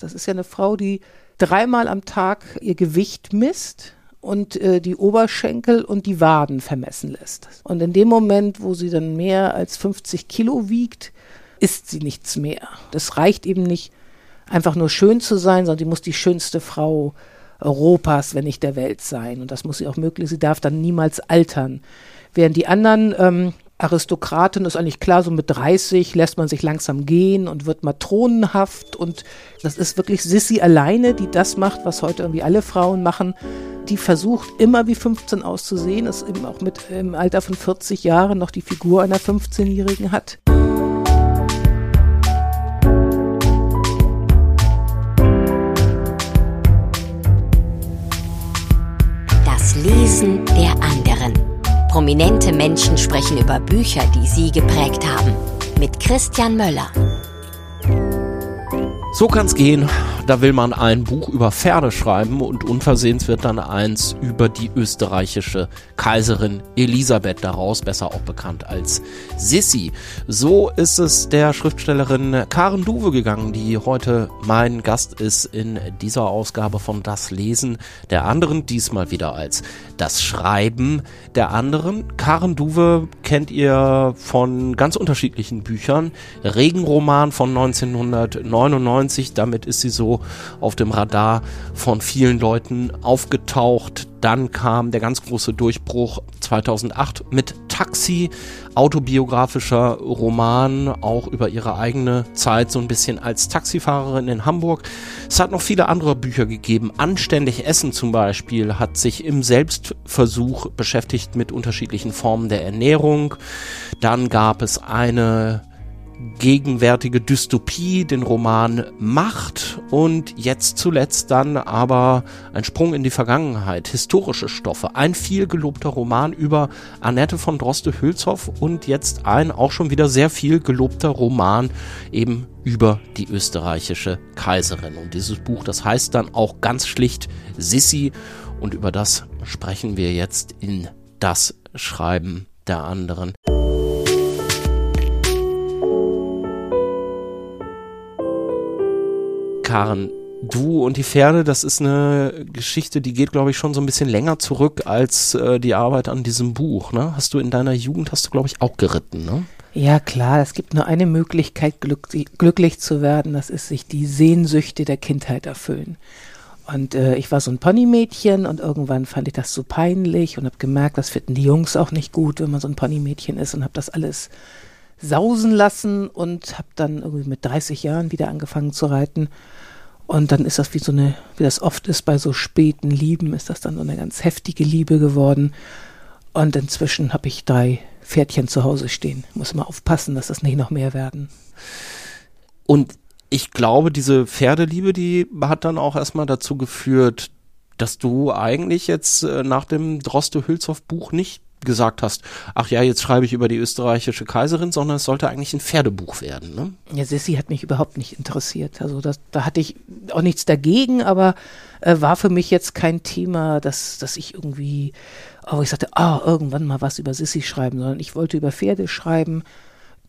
Das ist ja eine Frau, die dreimal am Tag ihr Gewicht misst und äh, die Oberschenkel und die Waden vermessen lässt. Und in dem Moment, wo sie dann mehr als 50 Kilo wiegt, isst sie nichts mehr. Das reicht eben nicht, einfach nur schön zu sein, sondern sie muss die schönste Frau Europas, wenn nicht der Welt sein. Und das muss sie auch möglich. Sie darf dann niemals altern. Während die anderen ähm, Aristokratin ist eigentlich klar, so mit 30 lässt man sich langsam gehen und wird matronenhaft und das ist wirklich Sissy alleine, die das macht, was heute irgendwie alle Frauen machen. Die versucht immer wie 15 auszusehen, ist eben auch mit im Alter von 40 Jahren noch die Figur einer 15-Jährigen hat. Das Lesen der anderen. Prominente Menschen sprechen über Bücher, die sie geprägt haben. Mit Christian Möller. So kann's gehen. Da will man ein Buch über Pferde schreiben und unversehens wird dann eins über die österreichische Kaiserin Elisabeth daraus, besser auch bekannt als Sissi. So ist es der Schriftstellerin Karen Duwe gegangen, die heute mein Gast ist in dieser Ausgabe von Das Lesen der anderen, diesmal wieder als Das Schreiben der anderen. Karen Duwe kennt ihr von ganz unterschiedlichen Büchern. Regenroman von 1999 1990. Damit ist sie so auf dem Radar von vielen Leuten aufgetaucht. Dann kam der ganz große Durchbruch 2008 mit Taxi, autobiografischer Roman, auch über ihre eigene Zeit, so ein bisschen als Taxifahrerin in Hamburg. Es hat noch viele andere Bücher gegeben. Anständig Essen zum Beispiel hat sich im Selbstversuch beschäftigt mit unterschiedlichen Formen der Ernährung. Dann gab es eine gegenwärtige Dystopie, den Roman Macht und jetzt zuletzt dann aber ein Sprung in die Vergangenheit, historische Stoffe, ein viel gelobter Roman über Annette von Droste-Hülshoff und jetzt ein auch schon wieder sehr viel gelobter Roman eben über die österreichische Kaiserin. Und dieses Buch, das heißt dann auch ganz schlicht Sissi und über das sprechen wir jetzt in das Schreiben der anderen. Karen, du und die Pferde, das ist eine Geschichte, die geht, glaube ich, schon so ein bisschen länger zurück als äh, die Arbeit an diesem Buch. Ne? Hast du in deiner Jugend, hast du, glaube ich, auch geritten, ne? Ja, klar, es gibt nur eine Möglichkeit, glück glücklich zu werden, das ist sich die Sehnsüchte der Kindheit erfüllen. Und äh, ich war so ein Ponymädchen und irgendwann fand ich das so peinlich und habe gemerkt, das finden die Jungs auch nicht gut, wenn man so ein Ponymädchen ist und habe das alles sausen lassen und habe dann irgendwie mit 30 Jahren wieder angefangen zu reiten und dann ist das wie so eine, wie das oft ist bei so späten Lieben, ist das dann so eine ganz heftige Liebe geworden. Und inzwischen habe ich drei Pferdchen zu Hause stehen. Muss mal aufpassen, dass das nicht noch mehr werden. Und ich glaube, diese Pferdeliebe, die hat dann auch erstmal dazu geführt, dass du eigentlich jetzt äh, nach dem Droste-Hülshoff-Buch nicht gesagt hast, ach ja, jetzt schreibe ich über die österreichische Kaiserin, sondern es sollte eigentlich ein Pferdebuch werden. Ne? Ja, Sissi hat mich überhaupt nicht interessiert. Also das, da hatte ich auch nichts dagegen, aber äh, war für mich jetzt kein Thema, dass, dass ich irgendwie, oh, ich sagte, ah, oh, irgendwann mal was über Sissi schreiben, sondern ich wollte über Pferde schreiben,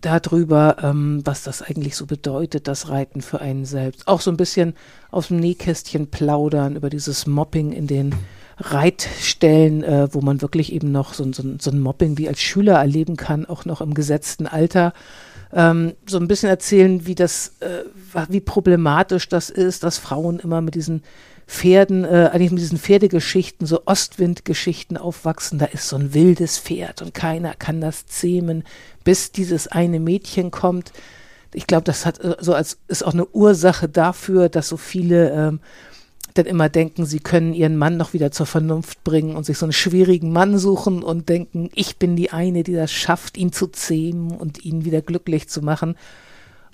darüber, ähm, was das eigentlich so bedeutet, das Reiten für einen selbst. Auch so ein bisschen aus dem Nähkästchen plaudern über dieses Mopping in den Reitstellen, äh, wo man wirklich eben noch so, so, so ein Mobbing wie als Schüler erleben kann, auch noch im gesetzten Alter. Ähm, so ein bisschen erzählen, wie das, äh, wie problematisch das ist, dass Frauen immer mit diesen Pferden, äh, eigentlich mit diesen Pferdegeschichten, so Ostwindgeschichten aufwachsen. Da ist so ein wildes Pferd und keiner kann das zähmen, bis dieses eine Mädchen kommt. Ich glaube, das hat äh, so als ist auch eine Ursache dafür, dass so viele ähm, dann immer denken, sie können ihren Mann noch wieder zur Vernunft bringen und sich so einen schwierigen Mann suchen und denken, ich bin die eine, die das schafft, ihn zu zähmen und ihn wieder glücklich zu machen.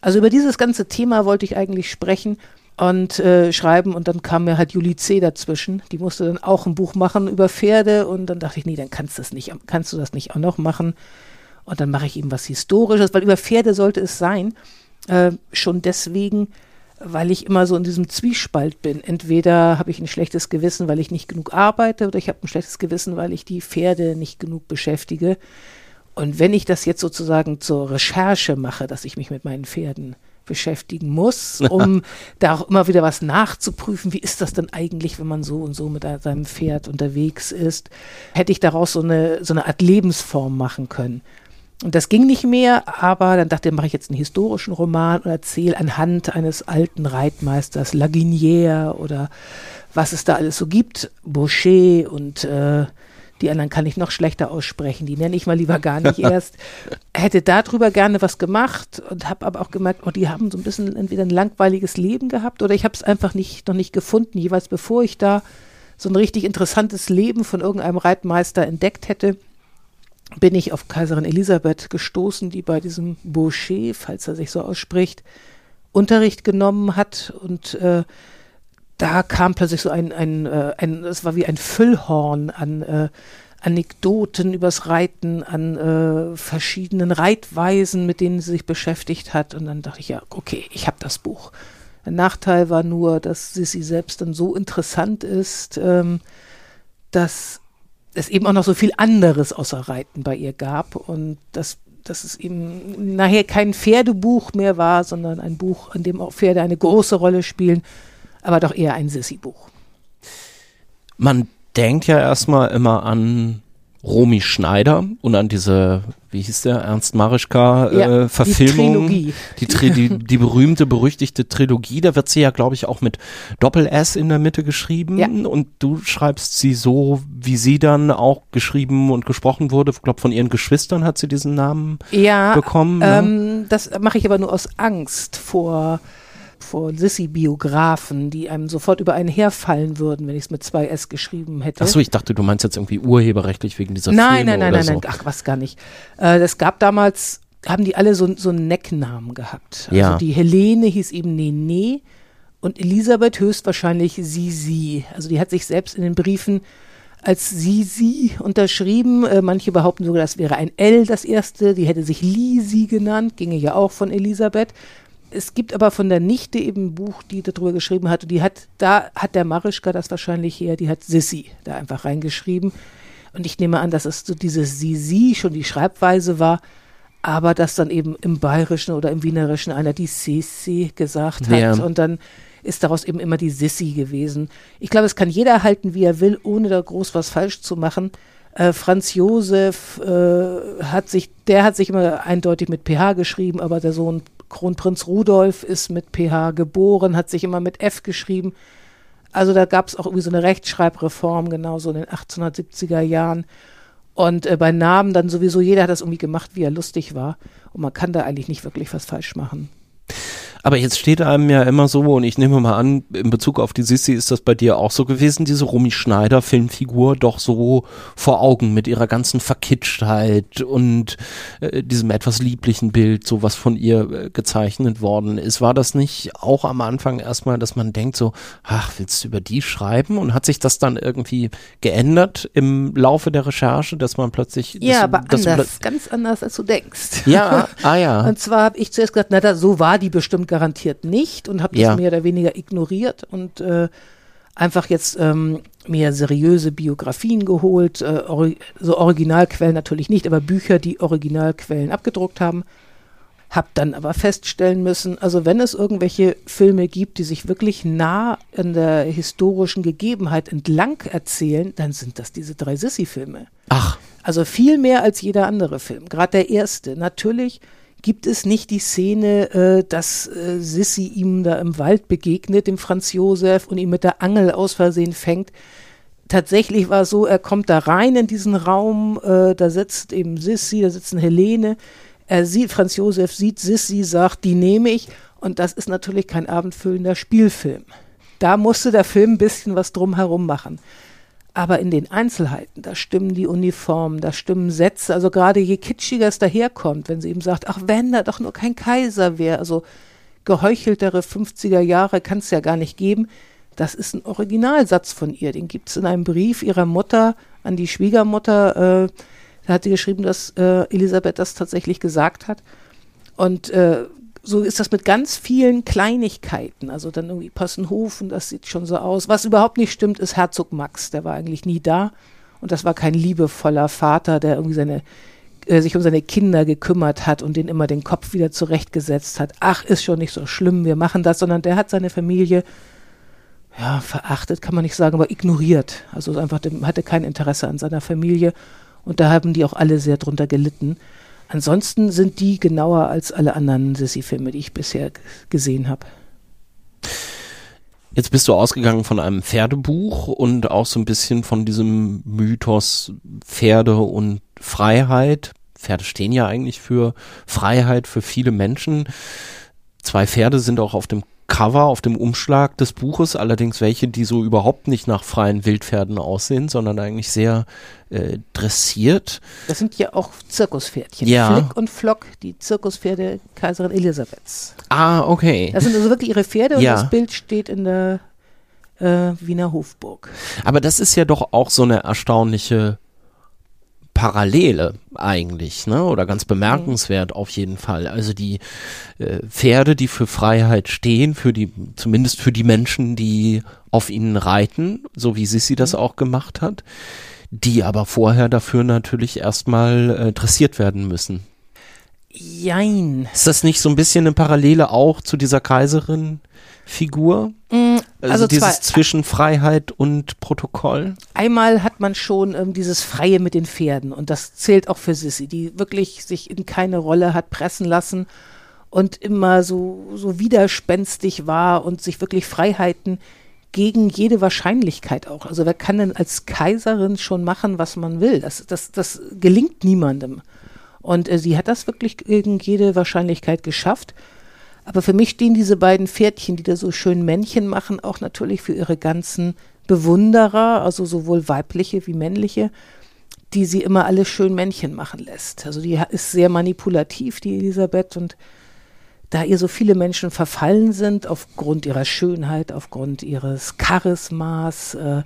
Also über dieses ganze Thema wollte ich eigentlich sprechen und äh, schreiben und dann kam mir halt Julie C. dazwischen. Die musste dann auch ein Buch machen über Pferde und dann dachte ich, nee, dann kannst du das nicht, kannst du das nicht auch noch machen. Und dann mache ich eben was Historisches, weil über Pferde sollte es sein. Äh, schon deswegen, weil ich immer so in diesem Zwiespalt bin. Entweder habe ich ein schlechtes Gewissen, weil ich nicht genug arbeite, oder ich habe ein schlechtes Gewissen, weil ich die Pferde nicht genug beschäftige. Und wenn ich das jetzt sozusagen zur Recherche mache, dass ich mich mit meinen Pferden beschäftigen muss, um da auch immer wieder was nachzuprüfen. Wie ist das denn eigentlich, wenn man so und so mit seinem Pferd unterwegs ist? Hätte ich daraus so eine, so eine Art Lebensform machen können. Und das ging nicht mehr, aber dann dachte ich, mache ich jetzt einen historischen Roman und erzähle anhand eines alten Reitmeisters, Laginière oder was es da alles so gibt, Boucher und äh, die anderen kann ich noch schlechter aussprechen, die nenne ich mal lieber gar nicht erst. Hätte darüber gerne was gemacht und habe aber auch gemerkt, oh, die haben so ein bisschen entweder ein langweiliges Leben gehabt oder ich habe es einfach nicht, noch nicht gefunden, jeweils bevor ich da so ein richtig interessantes Leben von irgendeinem Reitmeister entdeckt hätte bin ich auf Kaiserin Elisabeth gestoßen, die bei diesem Boucher, falls er sich so ausspricht, Unterricht genommen hat und äh, da kam plötzlich so ein, ein, äh, ein, es war wie ein Füllhorn an äh, Anekdoten übers Reiten, an äh, verschiedenen Reitweisen, mit denen sie sich beschäftigt hat. Und dann dachte ich, ja, okay, ich habe das Buch. Der Nachteil war nur, dass Sissy selbst dann so interessant ist, ähm, dass es eben auch noch so viel anderes außer Reiten bei ihr gab und dass, dass es eben nachher kein Pferdebuch mehr war, sondern ein Buch, in dem auch Pferde eine große Rolle spielen, aber doch eher ein Sissi-Buch. Man denkt ja erstmal immer an Romy Schneider und an diese, wie hieß der, Ernst Marischka ja, äh, Verfilmung. Die, die, Tri die, die, berühmte, berüchtigte Trilogie, da wird sie ja, glaube ich, auch mit Doppel-S in der Mitte geschrieben ja. und du schreibst sie so, wie sie dann auch geschrieben und gesprochen wurde. Ich glaube, von ihren Geschwistern hat sie diesen Namen ja, bekommen. Ne? Ähm, das mache ich aber nur aus Angst vor vor Sissy-Biografen, die einem sofort über einen herfallen würden, wenn ich es mit zwei S geschrieben hätte. Achso, ich dachte, du meinst jetzt irgendwie urheberrechtlich wegen dieser nein, Filme Nein, nein, nein, so. nein, ach was gar nicht. Äh, es gab damals, haben die alle so, so einen Necknamen gehabt. Also ja. die Helene hieß eben Nene und Elisabeth höchstwahrscheinlich Sisi. Also die hat sich selbst in den Briefen als Sisi unterschrieben. Äh, manche behaupten sogar, das wäre ein L das erste. Die hätte sich Lisi genannt, ginge ja auch von Elisabeth es gibt aber von der Nichte eben ein Buch, die darüber geschrieben hat. Und die hat, da hat der Marischka das wahrscheinlich her, die hat Sissi da einfach reingeschrieben. Und ich nehme an, dass es so dieses Sisi schon die Schreibweise war, aber dass dann eben im Bayerischen oder im Wienerischen einer die Sissi gesagt hat. Ja. Und dann ist daraus eben immer die Sissi gewesen. Ich glaube, es kann jeder halten, wie er will, ohne da groß was falsch zu machen. Äh, Franz Josef äh, hat sich, der hat sich immer eindeutig mit PH geschrieben, aber der Sohn Kronprinz Rudolf ist mit PH geboren, hat sich immer mit F geschrieben. Also da gab es auch irgendwie so eine Rechtschreibreform, genauso in den 1870er Jahren. Und äh, bei Namen dann sowieso, jeder hat das irgendwie gemacht, wie er lustig war. Und man kann da eigentlich nicht wirklich was falsch machen. Aber jetzt steht einem ja immer so, und ich nehme mal an, in Bezug auf die Sissi ist das bei dir auch so gewesen, diese Romy Schneider Filmfigur doch so vor Augen mit ihrer ganzen Verkitschtheit und äh, diesem etwas lieblichen Bild, so was von ihr äh, gezeichnet worden ist. War das nicht auch am Anfang erstmal, dass man denkt so, ach, willst du über die schreiben? Und hat sich das dann irgendwie geändert im Laufe der Recherche, dass man plötzlich... Ja, aber anders, ganz anders, als du denkst. Ja, ah ja. Und zwar habe ich zuerst gesagt, na, da, so war die bestimmt garantiert nicht und habe das ja. mehr oder weniger ignoriert und äh, einfach jetzt ähm, mehr seriöse Biografien geholt, äh, ori so Originalquellen natürlich nicht, aber Bücher, die Originalquellen abgedruckt haben. Hab dann aber feststellen müssen, also wenn es irgendwelche Filme gibt, die sich wirklich nah an der historischen Gegebenheit entlang erzählen, dann sind das diese drei Sissy-Filme. Ach. Also viel mehr als jeder andere Film. Gerade der erste. Natürlich gibt es nicht die Szene, äh, dass äh, Sissy ihm da im Wald begegnet, dem Franz Josef, und ihn mit der Angel aus Versehen fängt. Tatsächlich war es so, er kommt da rein in diesen Raum, äh, da sitzt eben Sissy, da sitzt eine Helene. Er sieht, Franz Josef sieht Sissy, sagt, die nehme ich. Und das ist natürlich kein abendfüllender Spielfilm. Da musste der Film ein bisschen was drumherum machen. Aber in den Einzelheiten, da stimmen die Uniformen, da stimmen Sätze. Also gerade je kitschiger es daherkommt, wenn sie eben sagt, ach, wenn da doch nur kein Kaiser wäre. Also geheucheltere 50er Jahre kann es ja gar nicht geben. Das ist ein Originalsatz von ihr. Den gibt es in einem Brief ihrer Mutter an die Schwiegermutter. Äh, da hat sie geschrieben, dass äh, Elisabeth das tatsächlich gesagt hat. Und äh, so ist das mit ganz vielen Kleinigkeiten. Also dann irgendwie Passenhofen, das sieht schon so aus. Was überhaupt nicht stimmt, ist Herzog Max. Der war eigentlich nie da. Und das war kein liebevoller Vater, der irgendwie seine äh, sich um seine Kinder gekümmert hat und denen immer den Kopf wieder zurechtgesetzt hat. Ach, ist schon nicht so schlimm, wir machen das, sondern der hat seine Familie ja, verachtet kann man nicht sagen, aber ignoriert. Also einfach hatte kein Interesse an seiner Familie und da haben die auch alle sehr drunter gelitten. Ansonsten sind die genauer als alle anderen Sissy-Filme, die ich bisher gesehen habe. Jetzt bist du ausgegangen von einem Pferdebuch und auch so ein bisschen von diesem Mythos Pferde und Freiheit. Pferde stehen ja eigentlich für Freiheit für viele Menschen. Zwei Pferde sind auch auf dem Cover, auf dem Umschlag des Buches, allerdings welche, die so überhaupt nicht nach freien Wildpferden aussehen, sondern eigentlich sehr äh, dressiert. Das sind ja auch Zirkuspferdchen. Ja. Flick und Flock, die Zirkuspferde Kaiserin Elisabeths. Ah, okay. Das sind also wirklich ihre Pferde und Ja. das Bild steht in der äh, Wiener Hofburg. Aber das ist ja doch auch so eine erstaunliche Parallele eigentlich, ne? Oder ganz bemerkenswert auf jeden Fall. Also die äh, Pferde, die für Freiheit stehen, für die, zumindest für die Menschen, die auf ihnen reiten, so wie Sissi das auch gemacht hat, die aber vorher dafür natürlich erstmal äh, dressiert werden müssen. Jein. Ist das nicht so ein bisschen eine Parallele auch zu dieser Kaiserin-Figur? Mm, Also, Also dieses zwischen Freiheit und Protokoll? einmal hat man schon ähm, dieses Freie mit den Pferden und das zählt auch für Sissy, die wirklich sich in keine Rolle hat pressen lassen und immer so, so widerspenstig war und sich wirklich Freiheiten gegen jede Wahrscheinlichkeit auch. Also wer kann denn als Kaiserin schon machen, was man will? Das, das, das gelingt niemandem. Und äh, sie hat das wirklich gegen jede Wahrscheinlichkeit geschafft. Aber für mich stehen diese beiden Pferdchen, die da so schön Männchen machen, auch natürlich für ihre ganzen Bewunderer, also sowohl weibliche wie männliche, die sie immer alle schön Männchen machen lässt. Also die ist sehr manipulativ, die Elisabeth, und da ihr so viele Menschen verfallen sind, aufgrund ihrer Schönheit, aufgrund ihres Charismas, äh,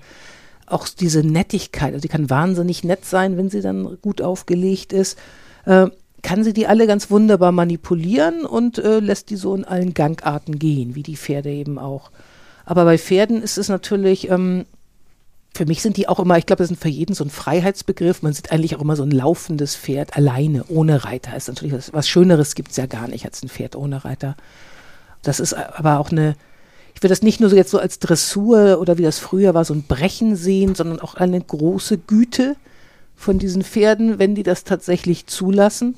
auch diese Nettigkeit, also die kann wahnsinnig nett sein, wenn sie dann gut aufgelegt ist, äh, kann sie die alle ganz wunderbar manipulieren und äh, lässt die so in allen Gangarten gehen, wie die Pferde eben auch. Aber bei Pferden ist es natürlich, ähm, für mich sind die auch immer, ich glaube, das sind für jeden so ein Freiheitsbegriff. Man sieht eigentlich auch immer so ein laufendes Pferd alleine, ohne Reiter. Ist natürlich was, was Schöneres gibt es ja gar nicht als ein Pferd ohne Reiter. Das ist aber auch eine, ich will das nicht nur so jetzt so als Dressur oder wie das früher war, so ein Brechen sehen, sondern auch eine große Güte von diesen Pferden, wenn die das tatsächlich zulassen.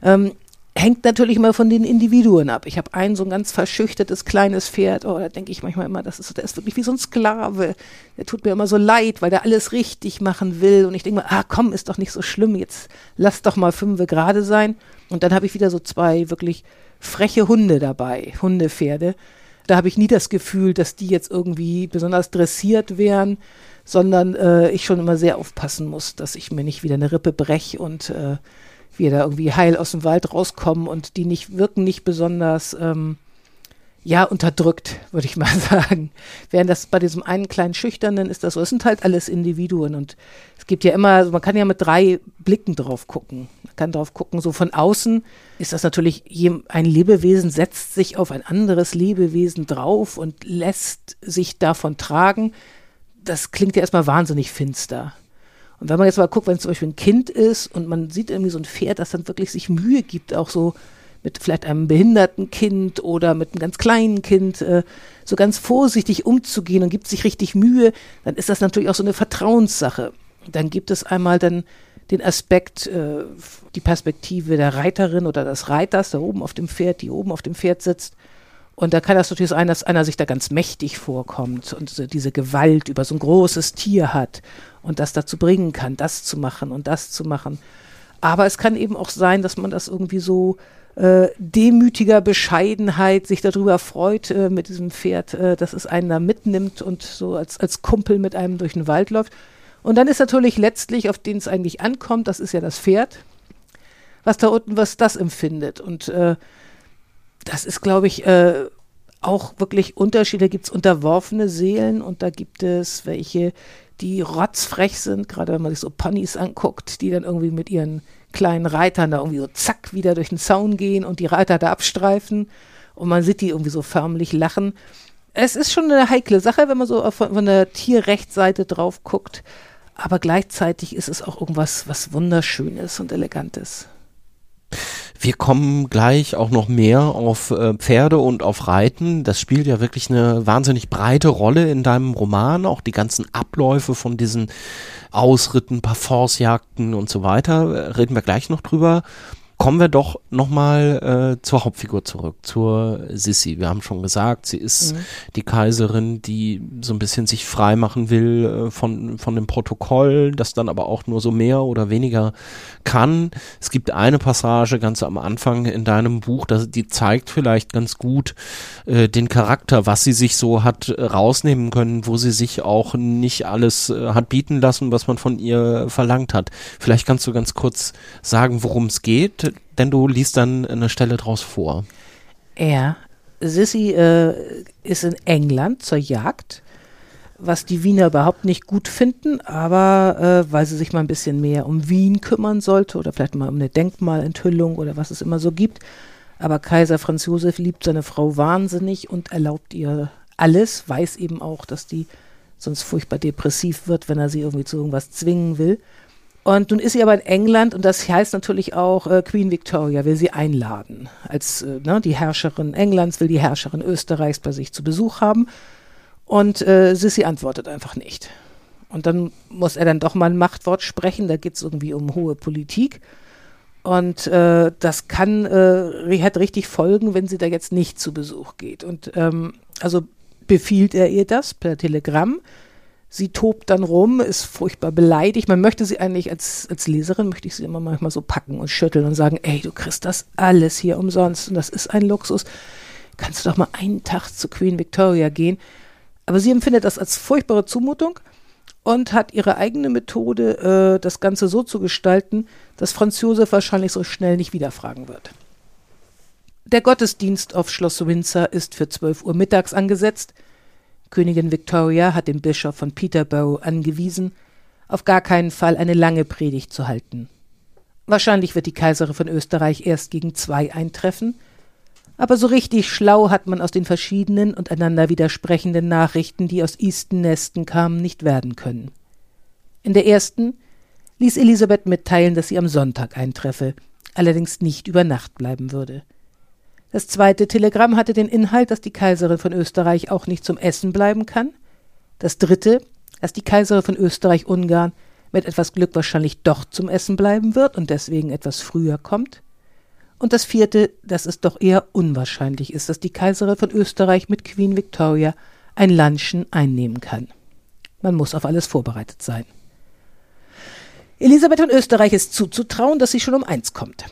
Ähm, hängt natürlich mal von den Individuen ab. Ich habe ein so ein ganz verschüchtertes kleines Pferd, oh, da denke ich manchmal immer, das ist, der ist wirklich wie so ein Sklave. Der tut mir immer so leid, weil der alles richtig machen will. Und ich denke mal, ah komm, ist doch nicht so schlimm, jetzt lass doch mal fünfe gerade sein. Und dann habe ich wieder so zwei wirklich freche Hunde dabei, Hundepferde. Da habe ich nie das Gefühl, dass die jetzt irgendwie besonders dressiert wären, sondern äh, ich schon immer sehr aufpassen muss, dass ich mir nicht wieder eine Rippe brech und äh, wir da irgendwie heil aus dem Wald rauskommen und die nicht wirken nicht besonders ähm, ja unterdrückt, würde ich mal sagen. Während das bei diesem einen kleinen Schüchternen ist das so, es sind halt alles Individuen und es gibt ja immer, also man kann ja mit drei Blicken drauf gucken. Man kann drauf gucken, so von außen ist das natürlich, ein Lebewesen setzt sich auf ein anderes Lebewesen drauf und lässt sich davon tragen. Das klingt ja erstmal wahnsinnig finster. Und wenn man jetzt mal guckt, wenn es zum Beispiel ein Kind ist und man sieht irgendwie so ein Pferd, das dann wirklich sich Mühe gibt, auch so mit vielleicht einem behinderten Kind oder mit einem ganz kleinen Kind äh, so ganz vorsichtig umzugehen und gibt sich richtig Mühe, dann ist das natürlich auch so eine Vertrauenssache. Dann gibt es einmal dann den Aspekt, äh, die Perspektive der Reiterin oder des Reiters, da oben auf dem Pferd, die oben auf dem Pferd sitzt. Und da kann das natürlich sein, dass einer sich da ganz mächtig vorkommt und diese Gewalt über so ein großes Tier hat und das dazu bringen kann, das zu machen und das zu machen. Aber es kann eben auch sein, dass man das irgendwie so äh, demütiger Bescheidenheit sich darüber freut äh, mit diesem Pferd, äh, dass es einen da mitnimmt und so als, als Kumpel mit einem durch den Wald läuft. Und dann ist natürlich letztlich, auf den es eigentlich ankommt, das ist ja das Pferd, was da unten, was das empfindet. Und äh, das ist, glaube ich, äh, auch wirklich Unterschiede. Da gibt es unterworfene Seelen und da gibt es welche, die rotzfrech sind, gerade wenn man sich so Ponys anguckt, die dann irgendwie mit ihren kleinen Reitern da irgendwie so zack wieder durch den Zaun gehen und die Reiter da abstreifen und man sieht die irgendwie so förmlich lachen. Es ist schon eine heikle Sache, wenn man so auf- von der Tierrechtsseite drauf guckt. aber gleichzeitig ist es auch irgendwas, was wunderschönes und elegantes. Wir kommen gleich auch noch mehr auf äh, Pferde und auf Reiten. Das spielt ja wirklich eine wahnsinnig breite Rolle in deinem Roman. Auch die ganzen Abläufe von diesen Ausritten, Parforcejagden und so weiter. Reden wir gleich noch drüber kommen wir doch nochmal äh, zur Hauptfigur zurück, zur Sissi. Wir haben schon gesagt, sie ist mhm. die Kaiserin, die so ein bisschen sich frei machen will äh, von, von dem Protokoll, das dann aber auch nur so mehr oder weniger kann. Es gibt eine Passage ganz am Anfang in deinem Buch, das, die zeigt vielleicht ganz gut äh, den Charakter, was sie sich so hat äh, rausnehmen können, wo sie sich auch nicht alles äh, hat bieten lassen, was man von ihr verlangt hat. Vielleicht kannst du ganz kurz sagen, worum es geht denn du liest dann eine Stelle draus vor. Ja, Sissy äh, ist in England zur Jagd, was die Wiener überhaupt nicht gut finden, aber äh, weil sie sich mal ein bisschen mehr um Wien kümmern sollte oder vielleicht mal um eine Denkmalenthüllung oder was es immer so gibt. Aber Kaiser Franz Josef liebt seine Frau wahnsinnig und erlaubt ihr alles, weiß eben auch, dass die sonst furchtbar depressiv wird, wenn er sie irgendwie zu irgendwas zwingen will. Und nun ist sie aber in England und das heißt natürlich auch, äh, Queen Victoria will sie einladen. Als äh, ne, die Herrscherin Englands will die Herrscherin Österreichs bei sich zu Besuch haben. Und äh, Sissi antwortet einfach nicht. Und dann muss er dann doch mal ein Machtwort sprechen. Da geht es irgendwie um hohe Politik. Und äh, das kann, äh, hat richtig Folgen, wenn sie da jetzt nicht zu Besuch geht. Und ähm, also befiehlt er ihr das per Telegramm. Sie tobt dann rum, ist furchtbar beleidigt. Man möchte sie eigentlich als, als Leserin, möchte ich sie immer manchmal so packen und schütteln und sagen, ey, du kriegst das alles hier umsonst und das ist ein Luxus. Kannst du doch mal einen Tag zu Queen Victoria gehen. Aber sie empfindet das als furchtbare Zumutung und hat ihre eigene Methode, äh, das Ganze so zu gestalten, dass Franz Josef wahrscheinlich so schnell nicht wieder fragen wird. Der Gottesdienst auf Schloss Windsor ist für 12 Uhr mittags angesetzt – Königin Victoria hat dem Bischof von Peterborough angewiesen, auf gar keinen Fall eine lange Predigt zu halten. Wahrscheinlich wird die Kaiserin von Österreich erst gegen zwei eintreffen, aber so richtig schlau hat man aus den verschiedenen und einander widersprechenden Nachrichten, die aus Easton Nesten kamen, nicht werden können. In der ersten ließ Elisabeth mitteilen, dass sie am Sonntag eintreffe, allerdings nicht über Nacht bleiben würde. Das zweite Telegramm hatte den Inhalt, dass die Kaiserin von Österreich auch nicht zum Essen bleiben kann. Das dritte, dass die Kaiserin von Österreich-Ungarn mit etwas Glück wahrscheinlich doch zum Essen bleiben wird und deswegen etwas früher kommt. Und das vierte, dass es doch eher unwahrscheinlich ist, dass die Kaiserin von Österreich mit Queen Victoria ein Lunchen einnehmen kann. Man muss auf alles vorbereitet sein. Elisabeth von Österreich ist zuzutrauen, dass sie schon um eins kommt.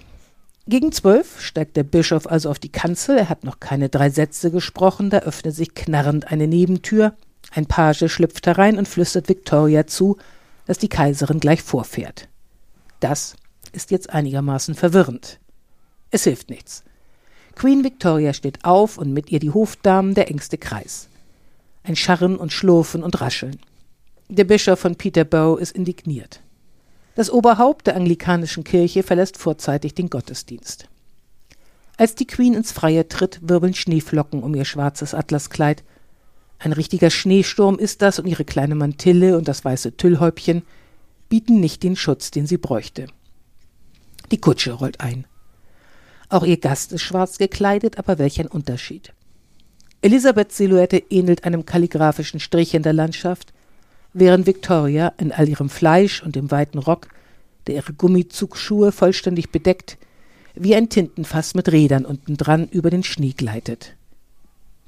Gegen zwölf steigt der Bischof also auf die Kanzel, er hat noch keine drei Sätze gesprochen, da öffnet sich knarrend eine Nebentür, ein Page schlüpft herein und flüstert Victoria zu, dass die Kaiserin gleich vorfährt. Das ist jetzt einigermaßen verwirrend. Es hilft nichts. Queen Victoria steht auf und mit ihr die Hofdamen der engste Kreis. Ein Scharren und Schlurfen und Rascheln. Der Bischof von Peterborough ist indigniert. Das Oberhaupt der anglikanischen Kirche verlässt vorzeitig den Gottesdienst. Als die Queen ins Freie tritt, wirbeln Schneeflocken um ihr schwarzes Atlaskleid. Ein richtiger Schneesturm ist das und ihre kleine Mantille und das weiße Tüllhäubchen bieten nicht den Schutz, den sie bräuchte. Die Kutsche rollt ein. Auch ihr Gast ist schwarz gekleidet, aber welch ein Unterschied. Elisabeths Silhouette ähnelt einem kalligraphischen Strich in der Landschaft, während Victoria in all ihrem Fleisch und dem weiten Rock, der ihre Gummizugsschuhe vollständig bedeckt, wie ein Tintenfass mit Rädern unten dran über den Schnee gleitet.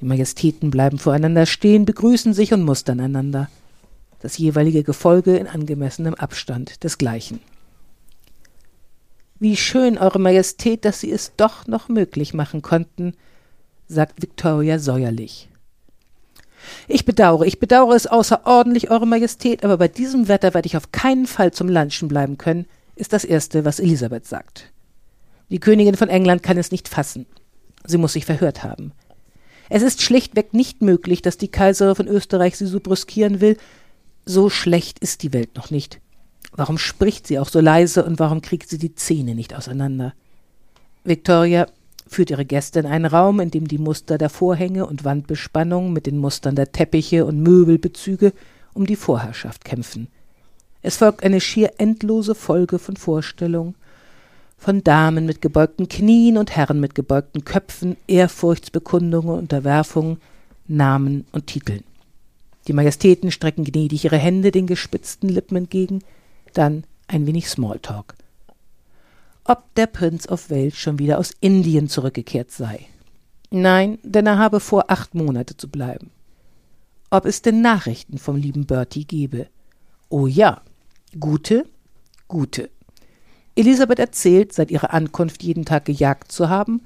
Die Majestäten bleiben voreinander stehen, begrüßen sich und mustern einander. Das jeweilige Gefolge in angemessenem Abstand desgleichen. Wie schön, Eure Majestät, dass Sie es doch noch möglich machen konnten, sagt Victoria säuerlich. Ich bedauere, ich bedauere es außerordentlich, Eure Majestät, aber bei diesem Wetter werde ich auf keinen Fall zum Lunchen bleiben können, ist das Erste, was Elisabeth sagt. Die Königin von England kann es nicht fassen. Sie muss sich verhört haben. Es ist schlichtweg nicht möglich, dass die Kaiserin von Österreich sie so brüskieren will. So schlecht ist die Welt noch nicht. Warum spricht sie auch so leise und warum kriegt sie die Zähne nicht auseinander? Victoria, führt ihre Gäste in einen Raum, in dem die Muster der Vorhänge und Wandbespannung mit den Mustern der Teppiche und Möbelbezüge um die Vorherrschaft kämpfen. Es folgt eine schier endlose Folge von Vorstellungen, von Damen mit gebeugten Knien und Herren mit gebeugten Köpfen, Ehrfurchtsbekundungen, Unterwerfungen, Namen und Titeln. Die Majestäten strecken gnädig ihre Hände den gespitzten Lippen entgegen, dann ein wenig Smalltalk. Ob der Prinz of Wales schon wieder aus Indien zurückgekehrt sei. Nein, denn er habe vor, acht Monate zu bleiben. Ob es denn Nachrichten vom lieben Bertie gebe. Oh ja, gute, gute. Elisabeth erzählt, seit ihrer Ankunft jeden Tag gejagt zu haben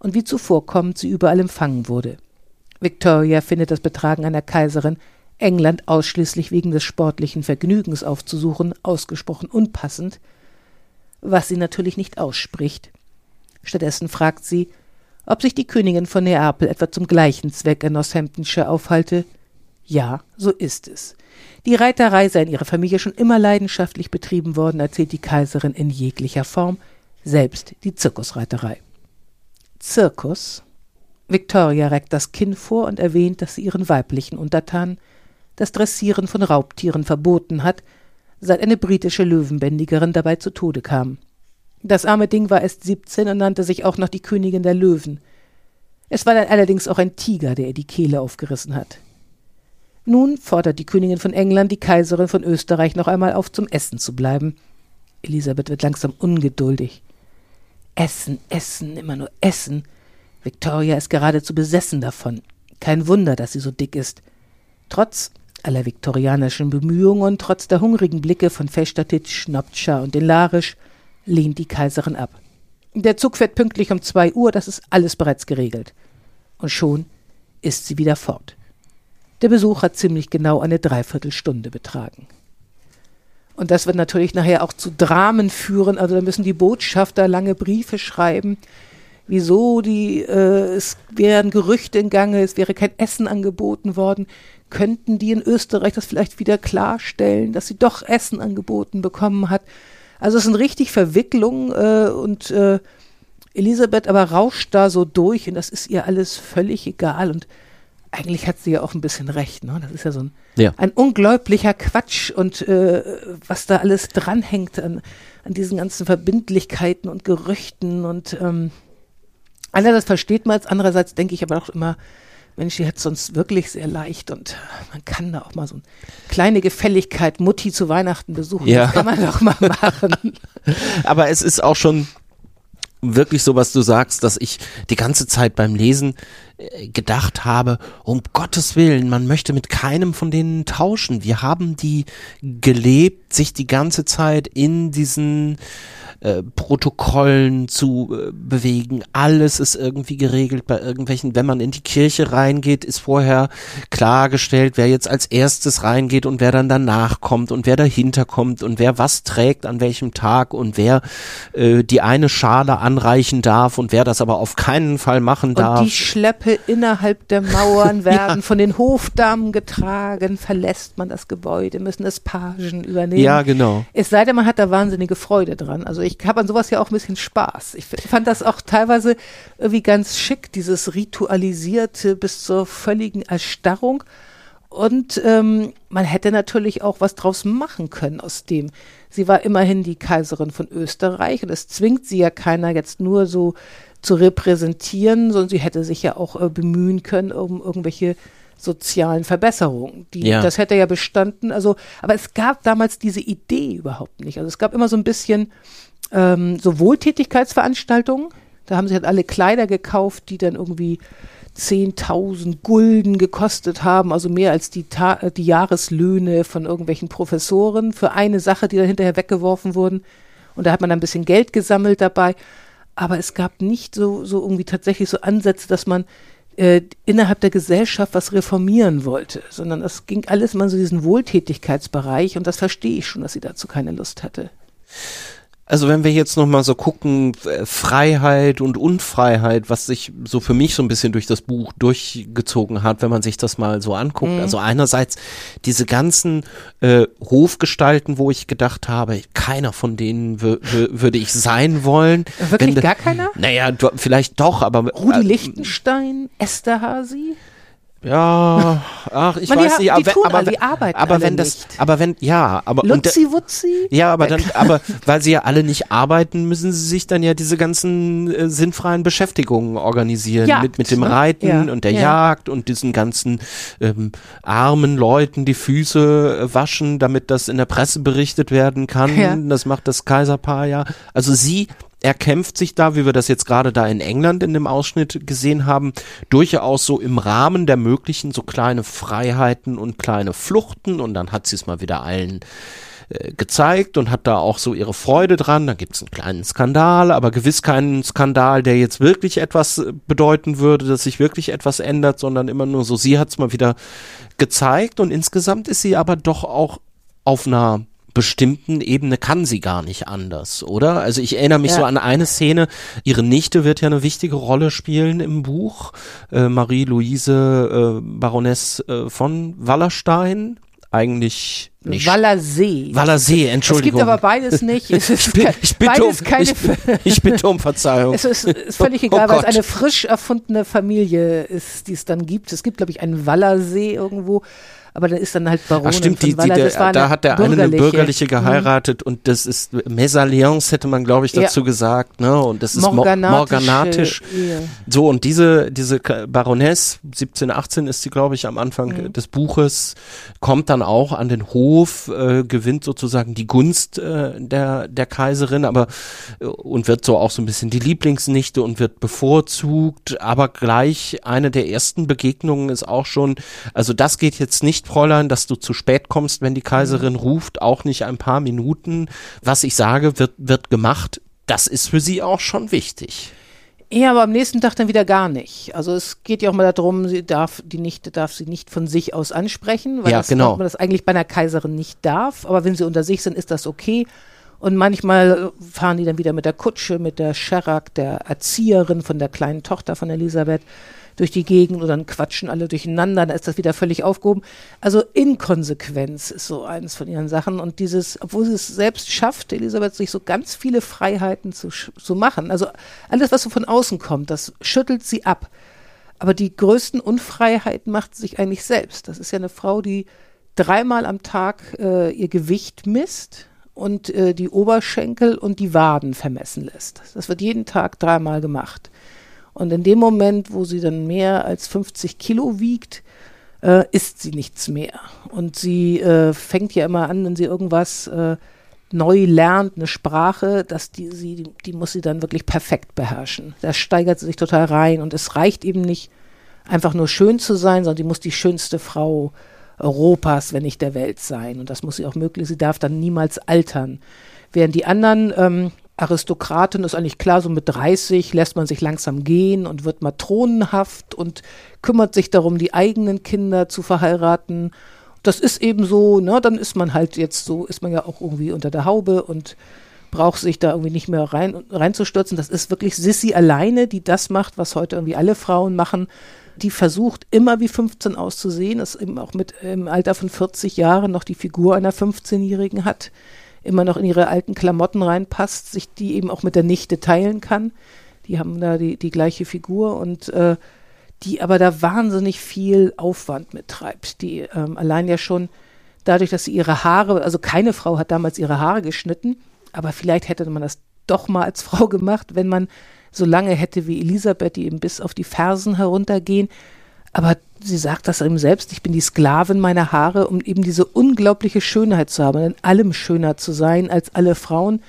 und wie zuvorkommend sie überall empfangen wurde. Victoria findet das Betragen einer Kaiserin, England ausschließlich wegen des sportlichen Vergnügens aufzusuchen, ausgesprochen unpassend, was sie natürlich nicht ausspricht. Stattdessen fragt sie, ob sich die Königin von Neapel etwa zum gleichen Zweck in Northamptonshire aufhalte. Ja, so ist es. Die Reiterei sei in ihrer Familie schon immer leidenschaftlich betrieben worden, erzählt die Kaiserin in jeglicher Form, selbst die Zirkusreiterei. Zirkus? Victoria reckt das Kinn vor und erwähnt, dass sie ihren weiblichen Untertanen das Dressieren von Raubtieren verboten hat, seit eine britische Löwenbändigerin dabei zu Tode kam. Das arme Ding war erst siebzehn und nannte sich auch noch die Königin der Löwen. Es war dann allerdings auch ein Tiger, der ihr die Kehle aufgerissen hat. Nun fordert die Königin von England die Kaiserin von Österreich noch einmal auf, zum Essen zu bleiben. Elisabeth wird langsam ungeduldig. Essen, Essen, immer nur Essen. Victoria ist geradezu besessen davon. Kein Wunder, dass sie so dick ist. Trotz aller viktorianischen Bemühungen trotz der hungrigen Blicke von Festatitsch, Noptscha und den Larisch lehnt die Kaiserin ab. Der Zug fährt pünktlich um zwei Uhr, das ist alles bereits geregelt. Und schon ist sie wieder fort. Der Besuch hat ziemlich genau eine Dreiviertelstunde betragen. Und das wird natürlich nachher auch zu Dramen führen. Also da müssen die Botschafter lange Briefe schreiben. Wieso die, äh, es wären Gerüchte in Gange, es wäre kein Essen angeboten worden. Könnten die in Österreich das vielleicht wieder klarstellen, dass sie doch Essen angeboten bekommen hat? Also es sind richtig Verwicklungen äh, und äh, Elisabeth aber rauscht da so durch und das ist ihr alles völlig egal und eigentlich hat sie ja auch ein bisschen recht, ne? Das ist ja so ein, ja. ein unglaublicher Quatsch und äh, was da alles dranhängt an, an diesen ganzen Verbindlichkeiten und Gerüchten und ähm, einerseits versteht man es, andererseits denke ich aber auch immer, Mensch, die hat es sonst wirklich sehr leicht und man kann da auch mal so eine kleine Gefälligkeit Mutti zu Weihnachten besuchen. Ja. Das kann man doch mal machen. aber es ist auch schon wirklich so, was du sagst, dass ich die ganze Zeit beim Lesen äh, gedacht habe, um Gottes Willen, man möchte mit keinem von denen tauschen. Wir haben die gelebt, sich die ganze Zeit in diesen äh, Protokollen zu äh, bewegen. Alles ist irgendwie geregelt bei irgendwelchen. Wenn man in die Kirche reingeht, ist vorher klargestellt, wer jetzt als erstes reingeht und wer dann danach kommt und wer dahinter kommt und wer was trägt an welchem Tag und wer äh, die eine Schale anreichen darf und wer das aber auf keinen Fall machen darf. Und die Schleppe innerhalb der Mauern werden ja. von den Hofdamen getragen, verlässt man das Gebäude, müssen es Pagen übernehmen. Ja, genau. Es sei denn, man hat da wahnsinnige Freude dran. Also ich habe an sowas ja auch ein bisschen Spaß. Ich fand das auch teilweise irgendwie ganz schick, dieses ritualisierte bis zur völligen Erstarrung. Und ähm, man hätte natürlich auch was draus machen können aus dem. Sie war immerhin die Kaiserin von Österreich und es zwingt sie ja keiner jetzt nur so zu repräsentieren, sondern sie hätte sich ja auch äh, bemühen können, um irgendwelche sozialen Verbesserungen. Die, ja. Das hätte ja bestanden. Also, aber es gab damals diese Idee überhaupt nicht. Also es gab immer so ein bisschen ähm, so Wohltätigkeitsveranstaltungen. Da haben sie halt alle Kleider gekauft, die dann irgendwie 10.000 Gulden gekostet haben, also mehr als die, Ta äh, die Jahreslöhne von irgendwelchen Professoren für eine Sache, die dann hinterher weggeworfen wurden. Und da hat man dann ein bisschen Geld gesammelt dabei. Aber es gab nicht so, so irgendwie tatsächlich so Ansätze, dass man äh, innerhalb der Gesellschaft was reformieren wollte, sondern es ging alles mal so diesen Wohltätigkeitsbereich und das verstehe ich schon, dass sie dazu keine Lust hatte. Also wenn wir jetzt nochmal so gucken, äh, Freiheit und Unfreiheit, was sich so für mich so ein bisschen durch das Buch durchgezogen hat, wenn man sich das mal so anguckt. Mhm. Also einerseits diese ganzen äh, Hofgestalten, wo ich gedacht habe, keiner von denen würde ich sein wollen. Wirklich wenn, gar keiner? Naja, vielleicht doch, aber Rudi äh, Lichtenstein, Esterhazy? Ja, ach, ich Man, weiß die, nicht, die tun aber, aber alle wenn das, nicht. aber wenn, ja, aber Lutzi Wutzi? ja, aber dann, aber weil sie ja alle nicht arbeiten, müssen sie sich dann ja diese ganzen äh, sinnfreien Beschäftigungen organisieren Jagd, mit mit dem ne? Reiten Ja, und der ja. Jagd und diesen ganzen ähm, armen Leuten die Füße äh, waschen, damit das in der Presse berichtet werden kann. Ja. Das macht das Kaiserpaar ja. Also sie erkämpft sich da, wie wir das jetzt gerade da in England in dem Ausschnitt gesehen haben, durchaus so im Rahmen der möglichen so kleine Freiheiten und kleine Fluchten und dann hat sie es mal wieder allen äh, gezeigt und hat da auch so ihre Freude dran. Da gibt's einen kleinen Skandal, aber gewiss keinen Skandal, der jetzt wirklich etwas äh, bedeuten würde, dass sich wirklich etwas ändert, sondern immer nur so, sie hat's mal wieder gezeigt und insgesamt ist sie aber doch auch auf einer bestimmten Ebene kann sie gar nicht anders, oder? Also ich erinnere mich Ja. so an eine Szene, ihre Nichte wird ja eine wichtige Rolle spielen im Buch, äh, Marie-Louise äh, Baroness äh, von Wallerstein, eigentlich nicht. Wallersee. Wallersee, es gibt Entschuldigung. aber beides nicht. Es ist ich, bin, ke- ich, bitte um, ich, ich bitte um Verzeihung. Es ist, ist völlig Oh egal, weil es eine frisch erfundene Familie ist, die es dann gibt. Es gibt, glaube ich, einen Wallersee irgendwo, aber dann ist dann halt Baronin Ach stimmt, die, die, der, da hat der eine eine bürgerliche. bürgerliche geheiratet und das ist Mesalliance hätte man glaube ich Ja. dazu gesagt, ne? Und das ist mo- Morganatische morganatisch. Ehe. So, und diese, diese Baroness, 17, 18 ist sie, glaube ich, am Anfang Mhm. äh, des Buches, kommt dann auch an den Hof, äh, gewinnt sozusagen die Gunst äh, der, der Kaiserin, aber äh, und wird so auch so ein bisschen die Lieblingsnichte und wird bevorzugt, aber gleich eine der ersten Begegnungen ist auch schon, also das geht jetzt nicht, Fräulein, dass du zu spät kommst, wenn die Kaiserin ruft, auch nicht ein paar Minuten. Was ich sage, wird, wird gemacht. Das ist für sie auch schon wichtig. Ja, aber am nächsten Tag dann wieder gar nicht. Also es geht ja auch mal darum, sie darf die Nichte darf sie nicht von sich aus ansprechen, weil Ja, das, genau. man das eigentlich bei einer Kaiserin nicht darf. Aber wenn sie unter sich sind, ist das okay. Und manchmal fahren die dann wieder mit der Kutsche, mit der Scherak, der Erzieherin von der kleinen Tochter von Elisabeth, durch die Gegend und dann quatschen alle durcheinander, dann ist das wieder völlig aufgehoben. Also Inkonsequenz ist so eines von ihren Sachen und dieses, obwohl sie es selbst schafft, Elisabeth, sich so ganz viele Freiheiten zu, zu machen. Also alles, was so von außen kommt, das schüttelt sie ab. Aber die größten Unfreiheiten macht sie sich eigentlich selbst. Das ist ja eine Frau, die dreimal am Tag äh, ihr Gewicht misst und äh, die Oberschenkel und die Waden vermessen lässt. Das wird jeden Tag dreimal gemacht. Und in dem Moment, wo sie dann mehr als 50 Kilo wiegt, äh, isst sie nichts mehr. Und sie äh, fängt ja immer an, wenn sie irgendwas äh, neu lernt, eine Sprache, dass die, sie, die, die muss sie dann wirklich perfekt beherrschen. Da steigert sie sich total rein. Und es reicht eben nicht, einfach nur schön zu sein, sondern die muss die schönste Frau Europas, wenn nicht der Welt sein. Und das muss sie auch möglich. Sie darf dann niemals altern. Während die anderen ähm, Aristokraten ist eigentlich klar, so mit 30 lässt man sich langsam gehen und wird matronenhaft und kümmert sich darum, die eigenen Kinder zu verheiraten. Das ist eben so, ne, dann ist man halt jetzt so, ist man ja auch irgendwie unter der Haube und braucht sich da irgendwie nicht mehr rein, reinzustürzen. Das ist wirklich Sissy alleine, die das macht, was heute irgendwie alle Frauen machen. Die versucht immer wie 15 auszusehen, ist eben auch mit im Alter von 40 Jahren noch die Figur einer 15-Jährigen hat, immer noch in ihre alten Klamotten reinpasst, sich die eben auch mit der Nichte teilen kann. Die haben da die, die gleiche Figur und äh, die aber da wahnsinnig viel Aufwand mittreibt. Die ähm, allein ja schon dadurch, dass sie ihre Haare, also keine Frau hat damals ihre Haare geschnitten, aber vielleicht hätte man das doch mal als Frau gemacht, wenn man so lange hätte wie Elisabeth, die eben bis auf die Fersen heruntergehen. Aber sie sagt das eben selbst, ich bin die Sklavin meiner Haare, um eben diese unglaubliche Schönheit zu haben, in allem schöner zu sein als alle Frauen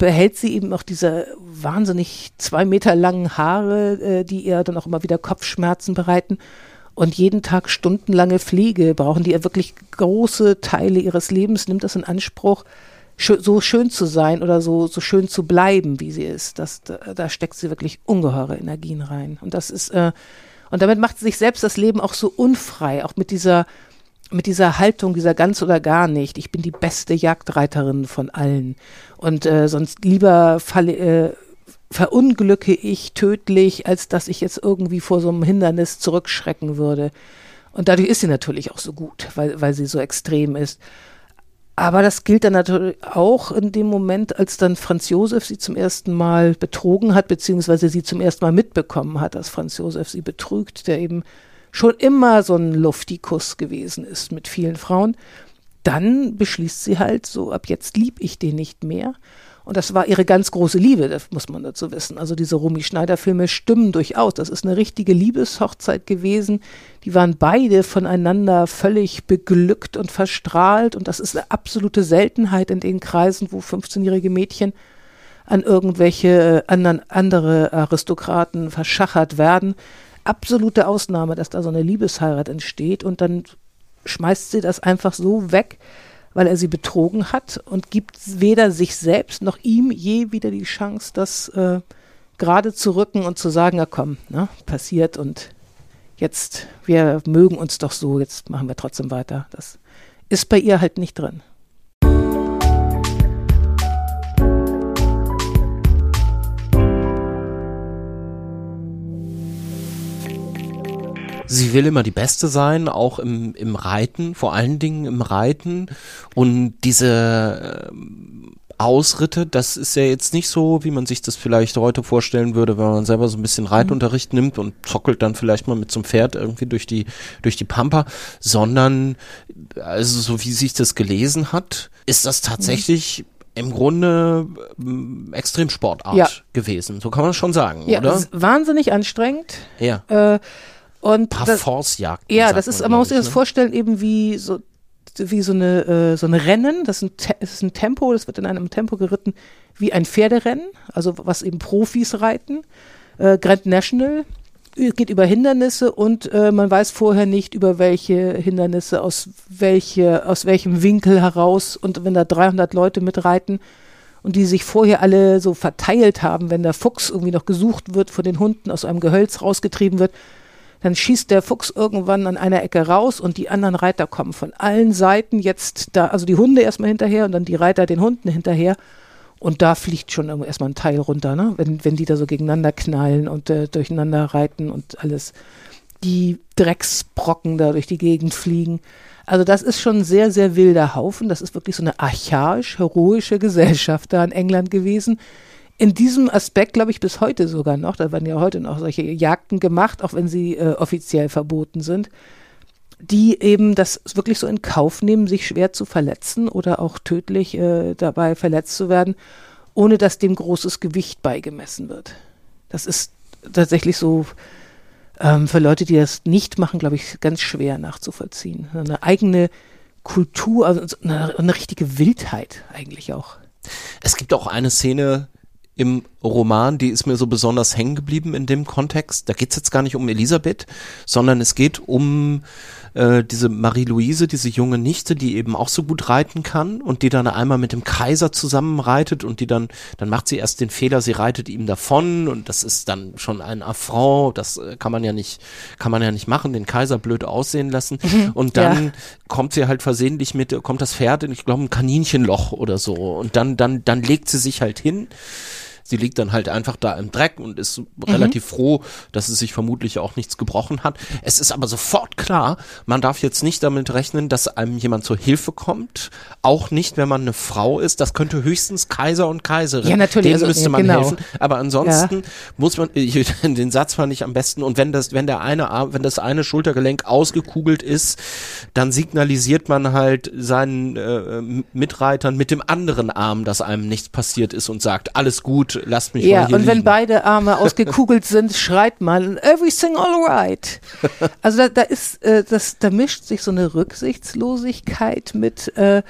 behält sie eben auch diese wahnsinnig zwei Meter langen Haare, äh, die ihr dann auch immer wieder Kopfschmerzen bereiten. Und jeden Tag stundenlange Pflege brauchen die ihr wirklich große Teile ihres Lebens, nimmt das in Anspruch, so schön zu sein oder so, so schön zu bleiben, wie sie ist. Das, da, da steckt sie wirklich ungeheure Energien rein. Und das ist, äh, und damit macht sich selbst das Leben auch so unfrei, auch mit dieser, mit dieser Haltung, dieser ganz oder gar nicht. Ich bin die beste Jagdreiterin von allen. Und äh, sonst lieber falle, äh, verunglücke ich tödlich, als dass ich jetzt irgendwie vor so einem Hindernis zurückschrecken würde. Und dadurch ist sie natürlich auch so gut, weil, weil sie so extrem ist. Aber das gilt dann natürlich auch in dem Moment, als dann Franz Josef sie zum ersten Mal betrogen hat, beziehungsweise sie zum ersten Mal mitbekommen hat, dass Franz Josef sie betrügt, der eben schon immer so ein Luftikus gewesen ist mit vielen Frauen, dann beschließt sie halt so, ab jetzt lieb ich den nicht mehr. Und das war ihre ganz große Liebe, das muss man dazu wissen. Also diese Romy Schneider-Filme stimmen durchaus. Das ist eine richtige Liebeshochzeit gewesen. Die waren beide voneinander völlig beglückt und verstrahlt. Und das ist eine absolute Seltenheit in den Kreisen, wo 15-jährige Mädchen an irgendwelche äh, anderen, andere Aristokraten verschachert werden. Absolute Ausnahme, dass da so eine Liebesheirat entsteht und dann schmeißt sie das einfach so weg, weil er sie betrogen hat und gibt weder sich selbst noch ihm je wieder die Chance, das äh, gerade zu rücken und zu sagen, ja komm, ne, passiert und jetzt, wir mögen uns doch so, jetzt machen wir trotzdem weiter. Das ist bei ihr halt nicht drin. Sie will immer die Beste sein, auch im, im Reiten, vor allen Dingen im Reiten. Und diese äh, Ausritte, das ist ja jetzt nicht so, wie man sich das vielleicht heute vorstellen würde, wenn man selber so ein bisschen Reitunterricht nimmt und zockelt dann vielleicht mal mit zum Pferd irgendwie durch die, durch die Pampa, sondern, also so wie sich das gelesen hat, ist das tatsächlich im Grunde ähm, Extremsportart Ja. gewesen. So kann man schon sagen, Ja, oder? wahnsinnig anstrengend. Ja. Äh, und das, Parforce-Jagd. ja, das ist, man, man muss sich ich, das ne? vorstellen, eben wie so, wie so eine, äh, so ein Rennen. Das ist ein, das ist ein Tempo, das wird in einem Tempo geritten wie ein Pferderennen, also was eben Profis reiten. Äh, Grand National geht über Hindernisse und äh, man weiß vorher nicht, über welche Hindernisse, aus, welche, aus welchem Winkel heraus. Und wenn da 300 Leute mitreiten, und die sich vorher alle so verteilt haben, wenn der Fuchs irgendwie noch gesucht wird, von den Hunden aus einem Gehölz rausgetrieben wird, dann schießt der Fuchs irgendwann an einer Ecke raus und die anderen Reiter kommen von allen Seiten jetzt da, also die Hunde erstmal hinterher und dann die Reiter den Hunden hinterher. Und da fliegt schon erstmal ein Teil runter, ne? wenn, wenn die da so gegeneinander knallen und äh, durcheinander reiten und alles. Die Drecksbrocken da durch die Gegend fliegen. Also das ist schon ein sehr, sehr wilder Haufen. Das ist wirklich so eine archaisch-heroische Gesellschaft da in England gewesen. In diesem Aspekt glaube ich bis heute sogar noch. Da werden ja heute noch solche Jagden gemacht, auch wenn sie äh, offiziell verboten sind, die eben das wirklich so in Kauf nehmen, sich schwer zu verletzen oder auch tödlich äh, dabei verletzt zu werden, ohne dass dem großes Gewicht beigemessen wird. Das ist tatsächlich so ähm, für Leute, die das nicht machen, glaube ich, ganz schwer nachzuvollziehen. Eine eigene Kultur, also so eine, eine richtige Wildheit eigentlich auch. Es gibt auch eine Szene im Roman, die ist mir so besonders hängen geblieben in dem Kontext. Da geht's jetzt gar nicht um Elisabeth, sondern es geht um äh, diese Marie-Louise, diese junge Nichte, die eben auch so gut reiten kann und die dann einmal mit dem Kaiser zusammen reitet und die dann, dann macht sie erst den Fehler, sie reitet ihm davon und das ist dann schon ein Affront, das äh, kann man ja nicht, kann man ja nicht machen, den Kaiser blöd aussehen lassen und dann Ja. kommt sie halt versehentlich mit, kommt das Pferd in, ich glaube, ein Kaninchenloch oder so und dann, dann, dann legt sie sich halt hin. Sie liegt dann halt einfach da im Dreck und ist relativ froh, dass sie sich vermutlich auch nichts gebrochen hat. Es ist aber sofort klar, man darf jetzt nicht damit rechnen, dass einem jemand zur Hilfe kommt. Auch nicht, wenn man eine Frau ist. Das könnte höchstens Kaiser und Kaiserin. Ja, natürlich, Denen also, müsste ja, man genau. helfen. Aber ansonsten muss man, ich, den Satz fand ich am besten. Und wenn das, wenn der eine Arm, wenn das eine Schultergelenk ausgekugelt ist, dann signalisiert man halt seinen äh, Mitreitern mit dem anderen Arm, dass einem nichts passiert ist und sagt, alles gut, lasst mich Ja, mal hier und wenn liegen. beide Arme ausgekugelt sind, schreit man, everything alright. Also da, da ist, äh, das, da mischt sich so eine Rücksichtslosigkeit mit äh,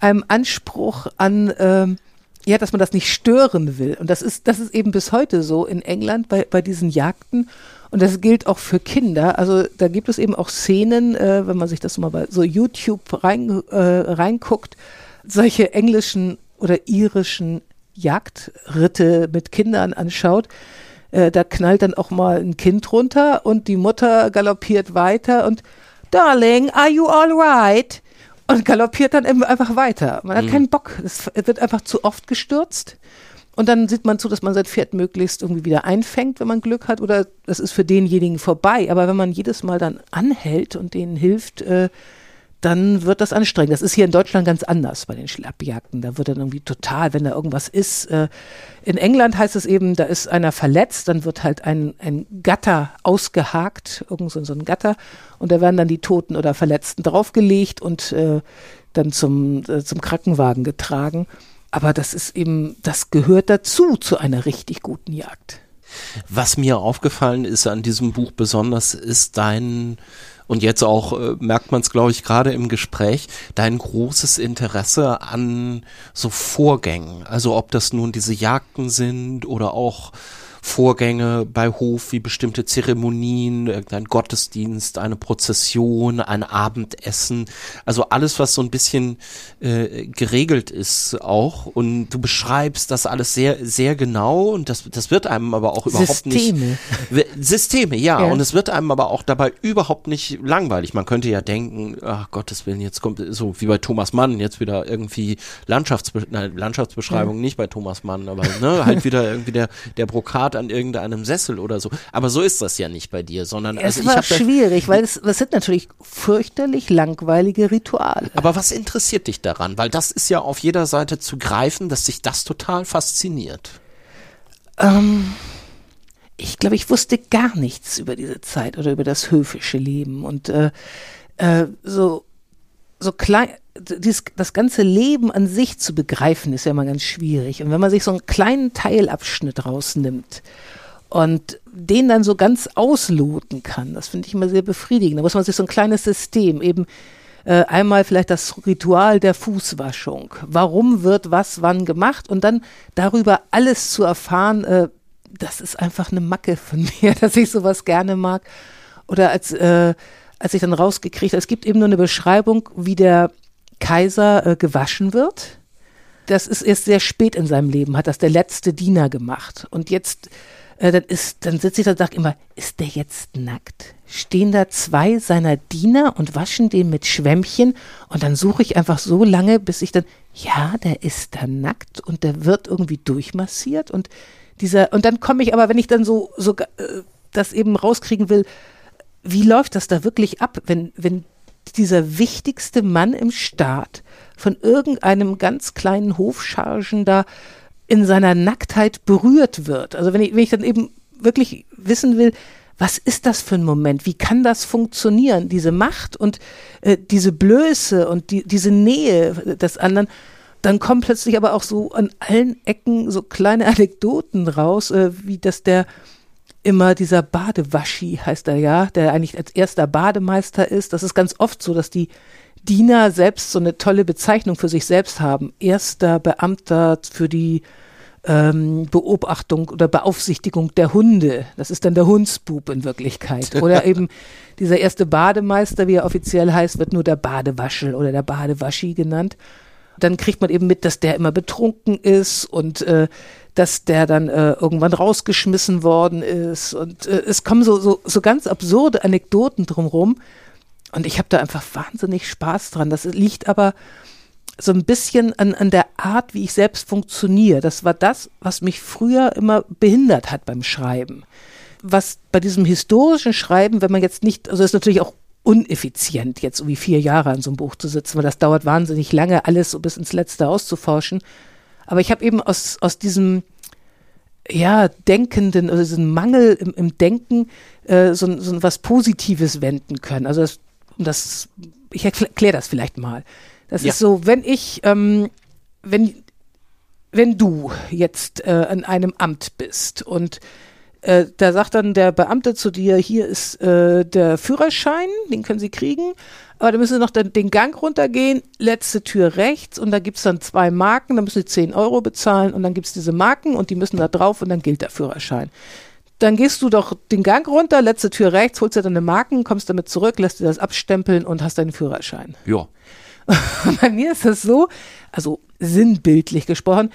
einem Anspruch an, ähm, ja, dass man das nicht stören will. Und das ist, das ist eben bis heute so in England bei, bei diesen Jagden. Und das gilt auch für Kinder. Also da gibt es eben auch Szenen, äh, wenn man sich das mal bei so YouTube rein, äh, reinguckt, solche englischen oder irischen Jagdritte mit Kindern anschaut. Äh, da knallt dann auch mal ein Kind runter und die Mutter galoppiert weiter und Darling, are you all right? Und galoppiert dann einfach weiter. Man hat keinen Bock. Es wird einfach zu oft gestürzt. Und dann sieht man zu, dass man sein Pferd möglichst irgendwie wieder einfängt, wenn man Glück hat, oder es ist für denjenigen vorbei. Aber wenn man jedes Mal dann anhält und denen hilft, äh, dann wird das anstrengend. Das ist hier in Deutschland ganz anders bei den Schlappjagden. Da wird dann irgendwie total, wenn da irgendwas ist. Äh, in England heißt es eben, da ist einer verletzt, dann wird halt ein, ein Gatter ausgehakt, irgend so, so ein Gatter, und da werden dann die Toten oder Verletzten draufgelegt und äh, dann zum, äh, zum Krankenwagen getragen. Aber das ist eben, das gehört dazu zu einer richtig guten Jagd. Was mir aufgefallen ist an diesem Buch besonders, ist dein und jetzt auch äh, merkt man es, glaube ich, gerade im Gespräch, dein großes Interesse an so Vorgängen. Also ob das nun diese Jagden sind oder auch Vorgänge bei Hof wie bestimmte Zeremonien, irgendein Gottesdienst, eine Prozession, ein Abendessen. Also alles, was so ein bisschen äh, geregelt ist auch. Und du beschreibst das alles sehr, sehr genau und das, das wird einem aber auch überhaupt Systeme. nicht. Systeme, ja, ja. Und es wird einem aber auch dabei überhaupt nicht langweilig. Man könnte ja denken, ach Gottes Willen, jetzt kommt so wie bei Thomas Mann, jetzt wieder irgendwie Landschaftsbe nein, Landschaftsbeschreibung, ja. nicht bei Thomas Mann, aber ne, halt wieder irgendwie der, der Brokat Fahrt an irgendeinem Sessel oder so. Aber so ist das ja nicht bei dir, sondern es also war schwierig, weil es, das sind natürlich fürchterlich langweilige Rituale. Aber was interessiert dich daran? Weil das ist ja auf jeder Seite zu greifen, dass sich das total fasziniert. Ähm, ich glaube, ich wusste gar nichts über diese Zeit oder über das höfische Leben und äh, äh, so so klein, dies, das ganze Leben an sich zu begreifen, ist ja immer ganz schwierig. Und wenn man sich so einen kleinen Teilabschnitt rausnimmt und den dann so ganz ausloten kann, das finde ich immer sehr befriedigend. Da muss man sich so ein kleines System eben äh, einmal vielleicht das Ritual der Fußwaschung. Warum wird was wann gemacht und dann darüber alles zu erfahren, äh, das ist einfach eine Macke von mir, dass ich sowas gerne mag. Oder als, äh, als ich dann rausgekriegt habe, es gibt eben nur eine Beschreibung, wie der Kaiser äh, gewaschen wird. Das ist erst sehr spät in seinem Leben, hat das der letzte Diener gemacht. Und jetzt, äh, dann ist, dann sitze ich da und sage immer, ist der jetzt nackt? Stehen da zwei seiner Diener und waschen den mit Schwämmchen und dann suche ich einfach so lange, bis ich dann, ja, der ist da nackt und der wird irgendwie durchmassiert und dieser, und dann komme ich aber, wenn ich dann so, so äh, das eben rauskriegen will, wie läuft das da wirklich ab, wenn, wenn dieser wichtigste Mann im Staat von irgendeinem ganz kleinen Hofchargen da in seiner Nacktheit berührt wird. Also wenn ich, wenn ich dann eben wirklich wissen will, was ist das für ein Moment? Wie kann das funktionieren? Diese Macht und äh, diese Blöße und die, diese Nähe des anderen. Dann kommen plötzlich aber auch so an allen Ecken so kleine Anekdoten raus, äh, wie dass der immer dieser Badewaschi heißt er ja, der eigentlich als erster Bademeister ist. Das ist ganz oft so, dass die Diener selbst so eine tolle Bezeichnung für sich selbst haben. Erster Beamter für die ähm, Beobachtung oder Beaufsichtigung der Hunde. Das ist dann der Hundsbub in Wirklichkeit. Oder eben dieser erste Bademeister, wie er offiziell heißt, wird nur der Badewaschel oder der Badewaschi genannt. Dann kriegt man eben mit, dass der immer betrunken ist und äh, dass der dann äh, irgendwann rausgeschmissen worden ist. Und äh, es kommen so, so, so ganz absurde Anekdoten drumherum. Und ich habe da einfach wahnsinnig Spaß dran. Das liegt aber so ein bisschen an, an der Art, wie ich selbst funktioniere. Das war das, was mich früher immer behindert hat beim Schreiben. Was bei diesem historischen Schreiben, wenn man jetzt nicht, also ist natürlich auch uneffizient, jetzt irgendwie vier Jahre an so einem Buch zu sitzen, weil das dauert wahnsinnig lange, alles so bis ins Letzte auszuforschen. Aber ich habe eben aus, aus diesem ja, Denkenden, also diesen Mangel im, im Denken, äh, so, so was Positives wenden können. Also das, das ich erkläre das vielleicht mal. Das ja. ist so, wenn ich, ähm, wenn, wenn du jetzt äh, an einem Amt bist und äh, da sagt dann der Beamte zu dir, hier ist äh, der Führerschein, den können Sie kriegen, aber da müssen Sie noch den, den Gang runtergehen, letzte Tür rechts und da gibt es dann zwei Marken, da müssen Sie 10 Euro bezahlen und dann gibt es diese Marken und die müssen da drauf und dann gilt der Führerschein. Dann gehst du doch den Gang runter, letzte Tür rechts, holst dir deine Marken, kommst damit zurück, lässt dir das abstempeln und hast deinen Führerschein. Ja. Bei mir ist das so, also sinnbildlich gesprochen,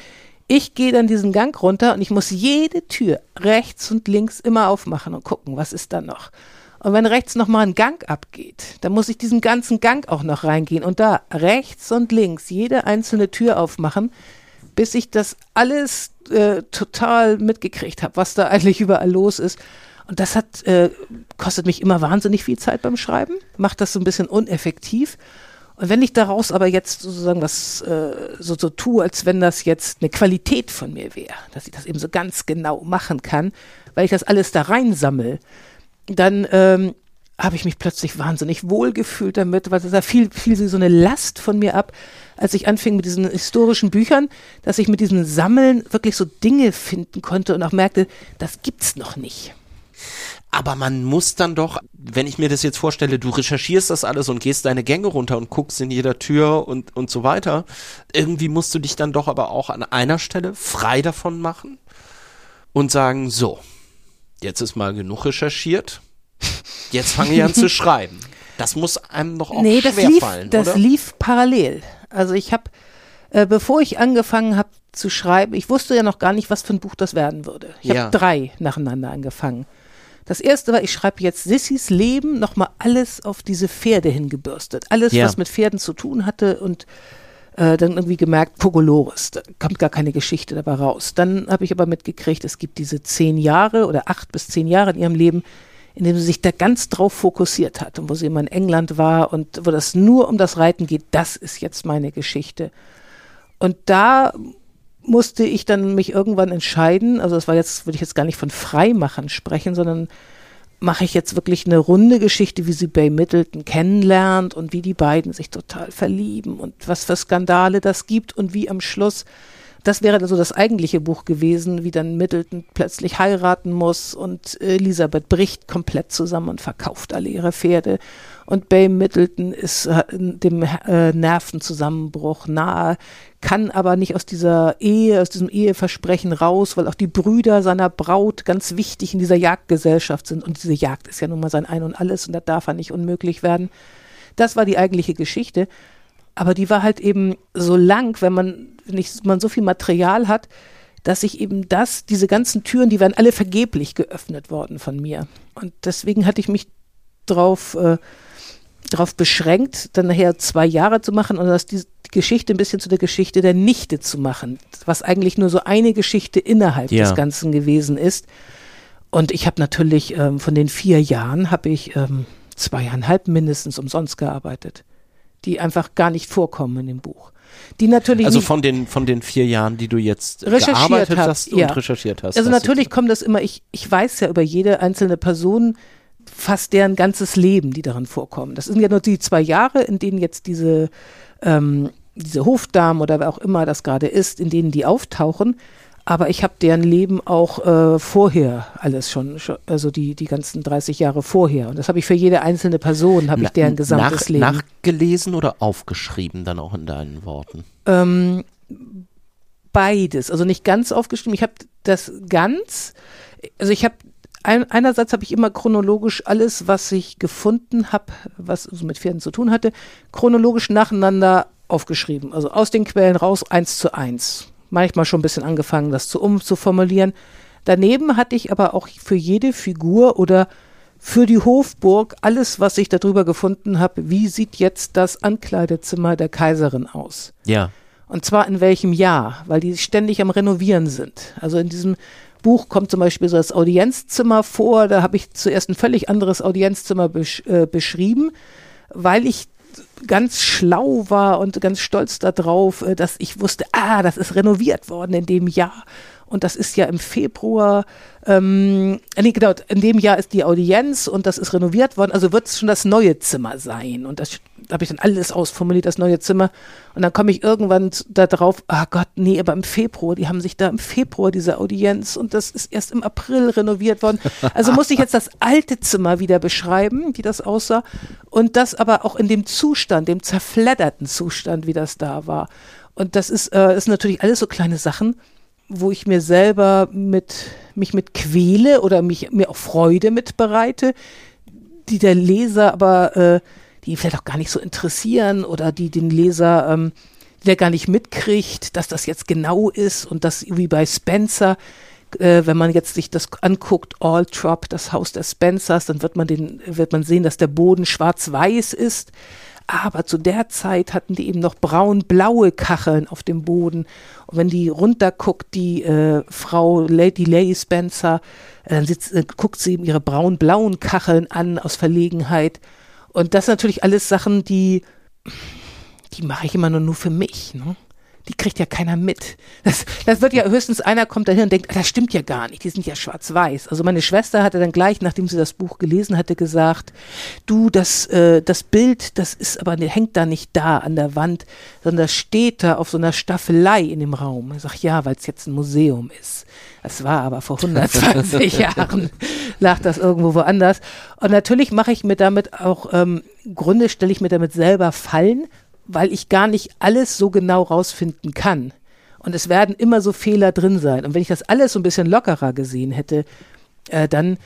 ich gehe dann diesen Gang runter und ich muss jede Tür rechts und links immer aufmachen und gucken, was ist da noch. Und wenn rechts nochmal ein Gang abgeht, dann muss ich diesen ganzen Gang auch noch reingehen und da rechts und links jede einzelne Tür aufmachen, bis ich das alles äh, total mitgekriegt habe, was da eigentlich überall los ist. Und das hat, äh, kostet mich immer wahnsinnig viel Zeit beim Schreiben, macht das so ein bisschen uneffektiv. Und wenn ich daraus aber jetzt sozusagen was äh, so, so tue, als wenn das jetzt eine Qualität von mir wäre, dass ich das eben so ganz genau machen kann, weil ich das alles da reinsammle, dann ähm, habe ich mich plötzlich wahnsinnig wohlgefühlt damit, weil da fiel, fiel so eine Last von mir ab, als ich anfing mit diesen historischen Büchern, dass ich mit diesem Sammeln wirklich so Dinge finden konnte und auch merkte, das gibt's noch nicht. Aber man muss dann doch, wenn ich mir das jetzt vorstelle, du recherchierst das alles und gehst deine Gänge runter und guckst in jeder Tür und, und so weiter. Irgendwie musst du dich dann doch aber auch an einer Stelle frei davon machen und sagen, so, jetzt ist mal genug recherchiert. Jetzt fange ich an zu schreiben. Das muss einem doch auch nee, das lief, fallen, das oder? lief parallel. Also ich habe, äh, bevor ich angefangen habe zu schreiben, ich wusste ja noch gar nicht, was für ein Buch das werden würde. Ich Ja. habe drei nacheinander angefangen. Das erste war, ich schreibe jetzt Sissys Leben, nochmal alles auf diese Pferde hingebürstet. Alles, Ja. was mit Pferden zu tun hatte und äh, dann irgendwie gemerkt, Pogoloris, da kommt gar keine Geschichte dabei raus. Dann habe ich aber mitgekriegt, es gibt diese zehn Jahre oder acht bis zehn Jahre in ihrem Leben, in dem sie sich da ganz drauf fokussiert hat und wo sie immer in England war und wo das nur um das Reiten geht, das ist jetzt meine Geschichte. Und da musste ich dann mich irgendwann entscheiden, also das war jetzt, würde ich jetzt gar nicht von Freimachen sprechen, sondern mache ich jetzt wirklich eine runde Geschichte, wie sie Bay Middleton kennenlernt und wie die beiden sich total verlieben und was für Skandale das gibt und wie am Schluss, das wäre also das eigentliche Buch gewesen, wie dann Middleton plötzlich heiraten muss und Elisabeth bricht komplett zusammen und verkauft alle ihre Pferde und Bay Middleton ist äh, dem äh, Nervenzusammenbruch nahe, kann aber nicht aus dieser Ehe, aus diesem Eheversprechen raus, weil auch die Brüder seiner Braut ganz wichtig in dieser Jagdgesellschaft sind. Und diese Jagd ist ja nun mal sein Ein und Alles und da darf er nicht unmöglich werden. Das war die eigentliche Geschichte. Aber die war halt eben so lang, wenn man nicht man so viel Material hat, dass ich eben das, diese ganzen Türen, die wären alle vergeblich geöffnet worden von mir. Und deswegen hatte ich mich drauf, äh, drauf beschränkt, dann nachher zwei Jahre zu machen und das die, die Geschichte ein bisschen zu der Geschichte der Nichte zu machen, was eigentlich nur so eine Geschichte innerhalb Ja. des Ganzen gewesen ist. Und ich habe natürlich ähm, von den vier Jahren habe ich ähm, zweieinhalb mindestens umsonst gearbeitet, die einfach gar nicht vorkommen in dem Buch. Die natürlich Also von den, von den vier Jahren, die du jetzt Recherchiert hast ja. und recherchiert hast. Also hast natürlich kommt das immer, ich, ich weiß ja über jede einzelne Person fast deren ganzes Leben, die darin vorkommen. Das sind ja nur die zwei Jahre, in denen jetzt diese, ähm, diese Hofdamen oder wer auch immer das gerade ist, in denen die auftauchen. Aber ich habe deren Leben auch äh, vorher alles schon, schon, also die, die ganzen 30 Jahre vorher. Und das habe ich für jede einzelne Person, habe ich deren gesamtes nach, Leben. Nachgelesen oder aufgeschrieben dann auch in deinen Worten? Ähm, beides, also nicht ganz aufgeschrieben. Ich habe das ganz, also ich habe ein, einerseits habe ich immer chronologisch alles, was ich gefunden habe, was so mit Pferden zu tun hatte, chronologisch nacheinander aufgeschrieben. Also aus den Quellen raus, eins zu eins. Manchmal schon ein bisschen angefangen, das zu umzuformulieren. Daneben hatte ich aber auch für jede Figur oder für die Hofburg alles, was ich darüber gefunden habe, wie sieht jetzt das Ankleidezimmer der Kaiserin aus? Ja. Und zwar in welchem Jahr, weil die ständig am Renovieren sind. Also in diesem Buch kommt zum Beispiel so das Audienzzimmer vor. Da habe ich zuerst ein völlig anderes Audienzzimmer besch äh, beschrieben, weil ich ganz schlau war und ganz stolz darauf, äh, dass ich wusste, ah, das ist renoviert worden in dem Jahr. Und das ist ja im Februar, ähm, nee, genau, in dem Jahr ist die Audienz und das ist renoviert worden, also wird es schon das neue Zimmer sein. Und das da habe ich dann alles ausformuliert, das neue Zimmer. Und dann komme ich irgendwann da drauf, ah Gott, nee, aber im Februar, die haben sich da im Februar diese Audienz und das ist erst im April renoviert worden. Also musste ich jetzt das alte Zimmer wieder beschreiben, wie das aussah. Und das aber auch in dem Zustand, dem zerfledderten Zustand, wie das da war. Und das ist, äh, sind natürlich alles so kleine Sachen, wo ich mir selber mit, mich mit quäle oder mich, mir auch Freude mit bereite, die der Leser aber, äh, die vielleicht auch gar nicht so interessieren oder die den Leser, ähm, der gar nicht mitkriegt, dass das jetzt genau ist und das wie bei Spencer, äh, wenn man jetzt sich das anguckt, Altrop, das Haus der Spencers, dann wird man den, wird man sehen, dass der Boden schwarz-weiß ist. Aber zu der Zeit hatten die eben noch braun-blaue Kacheln auf dem Boden. Und wenn die runterguckt, die äh, Frau Lady Lady Spencer, äh, dann sitzt, äh, guckt sie eben ihre braun-blauen Kacheln an aus Verlegenheit. Und das sind natürlich alles Sachen, die die mache ich immer nur, nur für mich. Ne? Die kriegt ja keiner mit. Das, das wird ja höchstens einer kommt dahin und denkt, ah, das stimmt ja gar nicht, die sind ja schwarz-weiß. Also meine Schwester hatte dann gleich, nachdem sie das Buch gelesen hatte, gesagt, du, das, äh, das Bild, das ist aber, hängt da nicht da an der Wand, sondern das steht da auf so einer Staffelei in dem Raum. Ich sag, ja, weil es jetzt ein Museum ist. Das war aber vor 120 Jahren, lag das irgendwo woanders. Und natürlich mache ich mir damit auch, ähm, Gründe stelle ich mir damit selber Fallen, weil ich gar nicht alles so genau rausfinden kann. Und es werden immer so Fehler drin sein. Und wenn ich das alles so ein bisschen lockerer gesehen hätte, äh, dann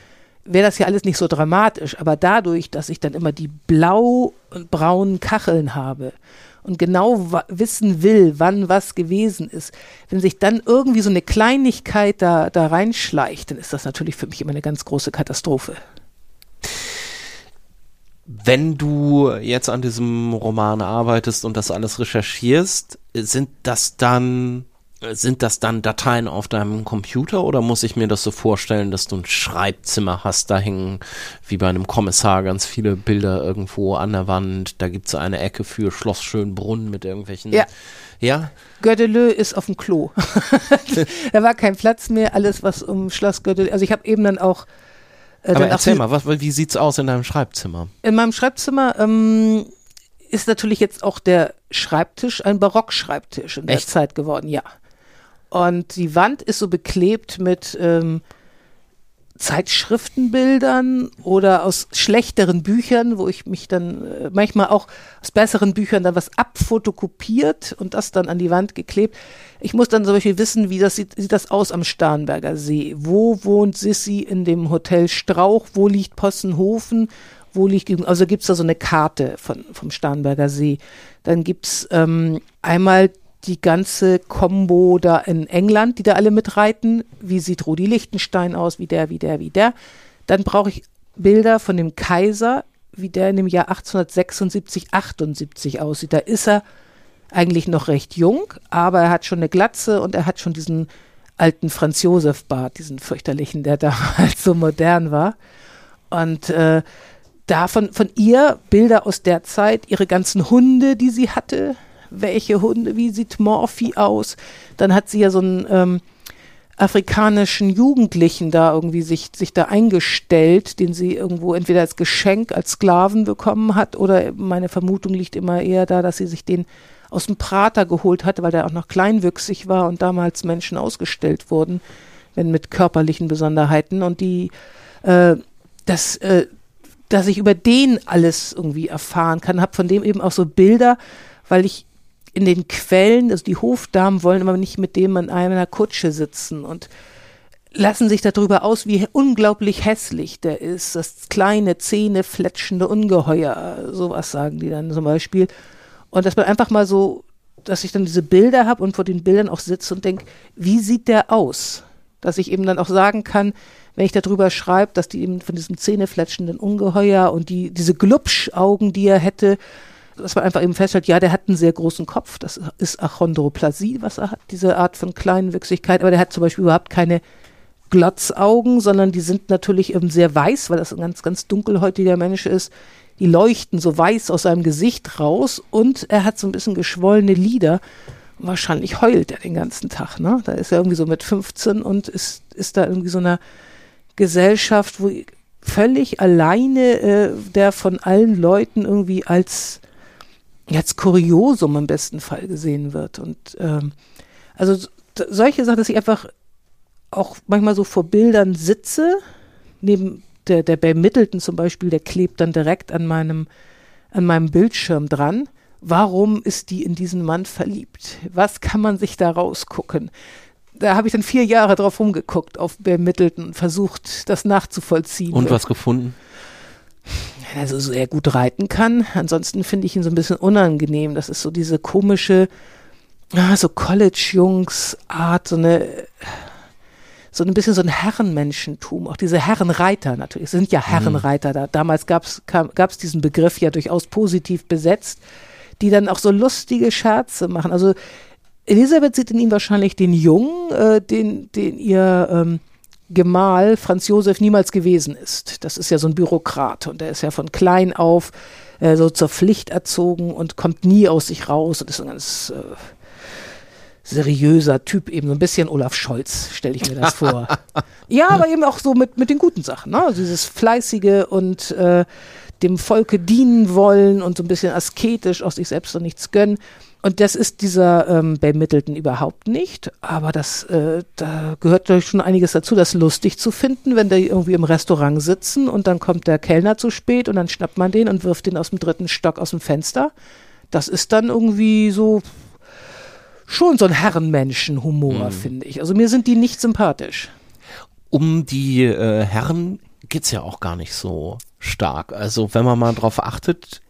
wäre das ja alles nicht so dramatisch. Aber dadurch, dass ich dann immer die blau und braunen Kacheln habe und genau wissen will, wann was gewesen ist, wenn sich dann irgendwie so eine Kleinigkeit da, da reinschleicht, dann ist das natürlich für mich immer eine ganz große Katastrophe. Wenn du jetzt an diesem Roman arbeitest und das alles recherchierst, sind das dann sind das dann Dateien auf deinem Computer oder muss ich mir das so vorstellen, dass du ein Schreibzimmer hast, da hängen wie bei einem Kommissar ganz viele Bilder irgendwo an der Wand, da gibt es eine Ecke für Schloss Schönbrunn mit irgendwelchen. Ja. Ja? Gödelö ist auf dem Klo. da war kein Platz mehr, alles was um Schloss Gödelö, also ich habe eben dann auch äh, Aber erzähl mal, was, wie sieht's aus in deinem Schreibzimmer? In meinem Schreibzimmer ähm, ist natürlich jetzt auch der Schreibtisch ein Barockschreibtisch in der Echt? Zeit geworden, ja. Und die Wand ist so beklebt mit ähm, Zeitschriftenbildern oder aus schlechteren Büchern, wo ich mich dann äh, manchmal auch aus besseren Büchern dann was abfotokopiert und das dann an die Wand geklebt. Ich muss dann zum Beispiel wissen, wie das sieht, sieht das aus am Starnberger See. Wo wohnt Sissi in dem Hotel Strauch? Wo liegt Possenhofen? Wo liegt, also gibt's da so eine Karte von, vom Starnberger See. Dann gibt's ähm, einmal die ganze Combo da in England, die da alle mitreiten. Wie sieht Rudi Lichtenstein aus? Wie der, wie der, wie der. Dann brauche ich Bilder von dem Kaiser, wie der in dem Jahr 1876, 78 aussieht. Da ist er eigentlich noch recht jung, aber er hat schon eine Glatze und er hat schon diesen alten Franz Josef Bart, diesen fürchterlichen, der damals so modern war. Und äh, davon von ihr Bilder aus der Zeit, ihre ganzen Hunde, die sie hatte, welche Hunde, wie sieht Morphy aus. Dann hat sie ja so einen ähm, afrikanischen Jugendlichen da irgendwie sich, sich da eingestellt, den sie irgendwo entweder als Geschenk, als Sklaven bekommen hat oder meine Vermutung liegt immer eher da, dass sie sich den aus dem Prater geholt hatte, weil der auch noch kleinwüchsig war und damals Menschen ausgestellt wurden, wenn mit körperlichen Besonderheiten und die, äh, das, äh, dass ich über den alles irgendwie erfahren kann, habe von dem eben auch so Bilder, weil ich in den Quellen, also die Hofdamen wollen aber nicht mit dem in einer Kutsche sitzen und lassen sich darüber aus, wie unglaublich hässlich der ist. Das kleine, zähnefletschende Ungeheuer, sowas sagen die dann zum Beispiel. Und dass man einfach mal so, dass ich dann diese Bilder habe und vor den Bildern auch sitze und denke, wie sieht der aus? Dass ich eben dann auch sagen kann, wenn ich darüber schreibe, dass die eben von diesem zähnefletschenden Ungeheuer und die, diese Glubschaugen, die er hätte, dass man einfach eben feststellt, ja, der hat einen sehr großen Kopf, das ist Achondroplasie, was er hat, diese Art von Kleinwüchsigkeit, aber der hat zum Beispiel überhaupt keine Glotzaugen, sondern die sind natürlich eben sehr weiß, weil das ein ganz, ganz dunkelhäutiger Mensch ist. Die leuchten so weiß aus seinem Gesicht raus und er hat so ein bisschen geschwollene Lider. Wahrscheinlich heult er den ganzen Tag, ne? Da ist er irgendwie so mit 15 und ist, ist da irgendwie so einer Gesellschaft, wo völlig alleine äh, der von allen Leuten irgendwie als als Kuriosum im besten Fall gesehen wird. Und ähm, also solche Sachen, dass ich einfach auch manchmal so vor Bildern sitze, neben der, der bei Middleton zum Beispiel, der klebt dann direkt an meinem, an meinem Bildschirm dran. Warum ist die in diesen Mann verliebt? Was kann man sich da rausgucken? Da habe ich dann vier Jahre drauf rumgeguckt auf Bear Middleton und versucht, das nachzuvollziehen. Und was gefunden? Er sehr gut reiten kann. Ansonsten finde ich ihn so ein bisschen unangenehm. Das ist so diese komische, ah, so College-Jungs-Art, so eine, so ein bisschen so ein Herrenmenschentum. Auch diese Herrenreiter natürlich. Es sind ja mhm. Herrenreiter da. Damals gab es diesen Begriff ja durchaus positiv besetzt, die dann auch so lustige Scherze machen. Also Elisabeth sieht in ihm wahrscheinlich den Jungen, äh, den, den ihr ähm, Gemahl Franz Josef niemals gewesen ist. Das ist ja so ein Bürokrat und der ist ja von klein auf äh, so zur Pflicht erzogen und kommt nie aus sich raus und ist ein ganz äh, seriöser Typ, eben so ein bisschen Olaf Scholz, stelle ich mir das vor. ja, aber eben auch so mit, mit den guten Sachen, ne? Also dieses Fleißige und äh, dem Volke dienen wollen und so ein bisschen asketisch aus sich selbst und nichts gönnen. Und das ist dieser ähm, Bay Middleton überhaupt nicht. Aber das, äh, da gehört natürlich schon einiges dazu, das lustig zu finden, wenn die irgendwie im Restaurant sitzen und dann kommt der Kellner zu spät und dann schnappt man den und wirft den aus dem dritten Stock aus dem Fenster. Das ist dann irgendwie so schon so ein Herrenmenschen-Humor, mhm. finde ich. Also mir sind die nicht sympathisch. Um die äh, Herren geht's ja auch gar nicht so stark. Also wenn man mal drauf achtet,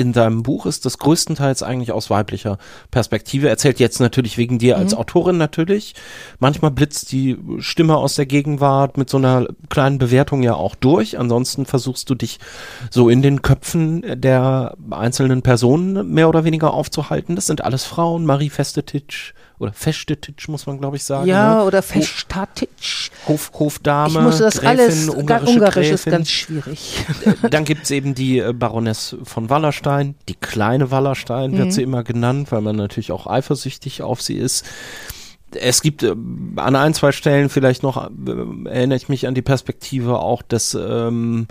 in deinem Buch ist das größtenteils eigentlich aus weiblicher Perspektive. Erzählt jetzt natürlich wegen dir als mhm. Autorin natürlich. Manchmal blitzt die Stimme aus der Gegenwart mit so einer kleinen Bewertung ja auch durch. Ansonsten versuchst du dich so in den Köpfen der einzelnen Personen mehr oder weniger aufzuhalten. Das sind alles Frauen. Marie Festetitsch, oder Festetic, muss man glaube ich sagen. Ja, ne? oder Festatic. Hof, Hofdame. Ich muss das Gräfin, alles, ungarische Ungarisch Gräfin. ist ganz schwierig. Dann gibt es eben die äh, Baroness von Wallerstein, die kleine Wallerstein mhm. wird sie immer genannt, weil man natürlich auch eifersüchtig auf sie ist es gibt äh, an ein, zwei Stellen vielleicht noch, äh, erinnere ich mich an die Perspektive auch des ähm,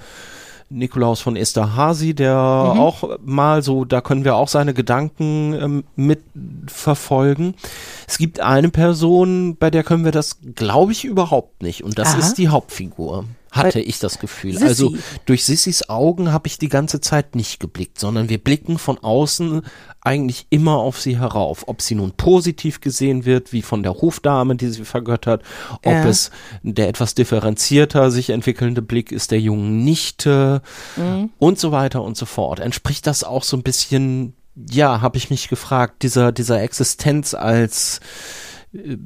Nikolaus von Esterhazy, der mhm. auch mal so, da können wir auch seine Gedanken ähm, mitverfolgen. Es gibt eine Person, bei der können wir das, glaube ich, überhaupt nicht. Und das Aha. ist die Hauptfigur hatte ich das Gefühl. Sissi. Also durch Sissys Augen habe ich die ganze Zeit nicht geblickt, sondern wir blicken von außen eigentlich immer auf sie herauf. Ob sie nun positiv gesehen wird, wie von der Hofdame, die sie vergöttert, ob ja. es der etwas differenzierter sich entwickelnde Blick ist der jungen Nichte mhm. und so weiter und so fort. Entspricht das auch so ein bisschen, ja, habe ich mich gefragt, dieser, dieser Existenz als äh,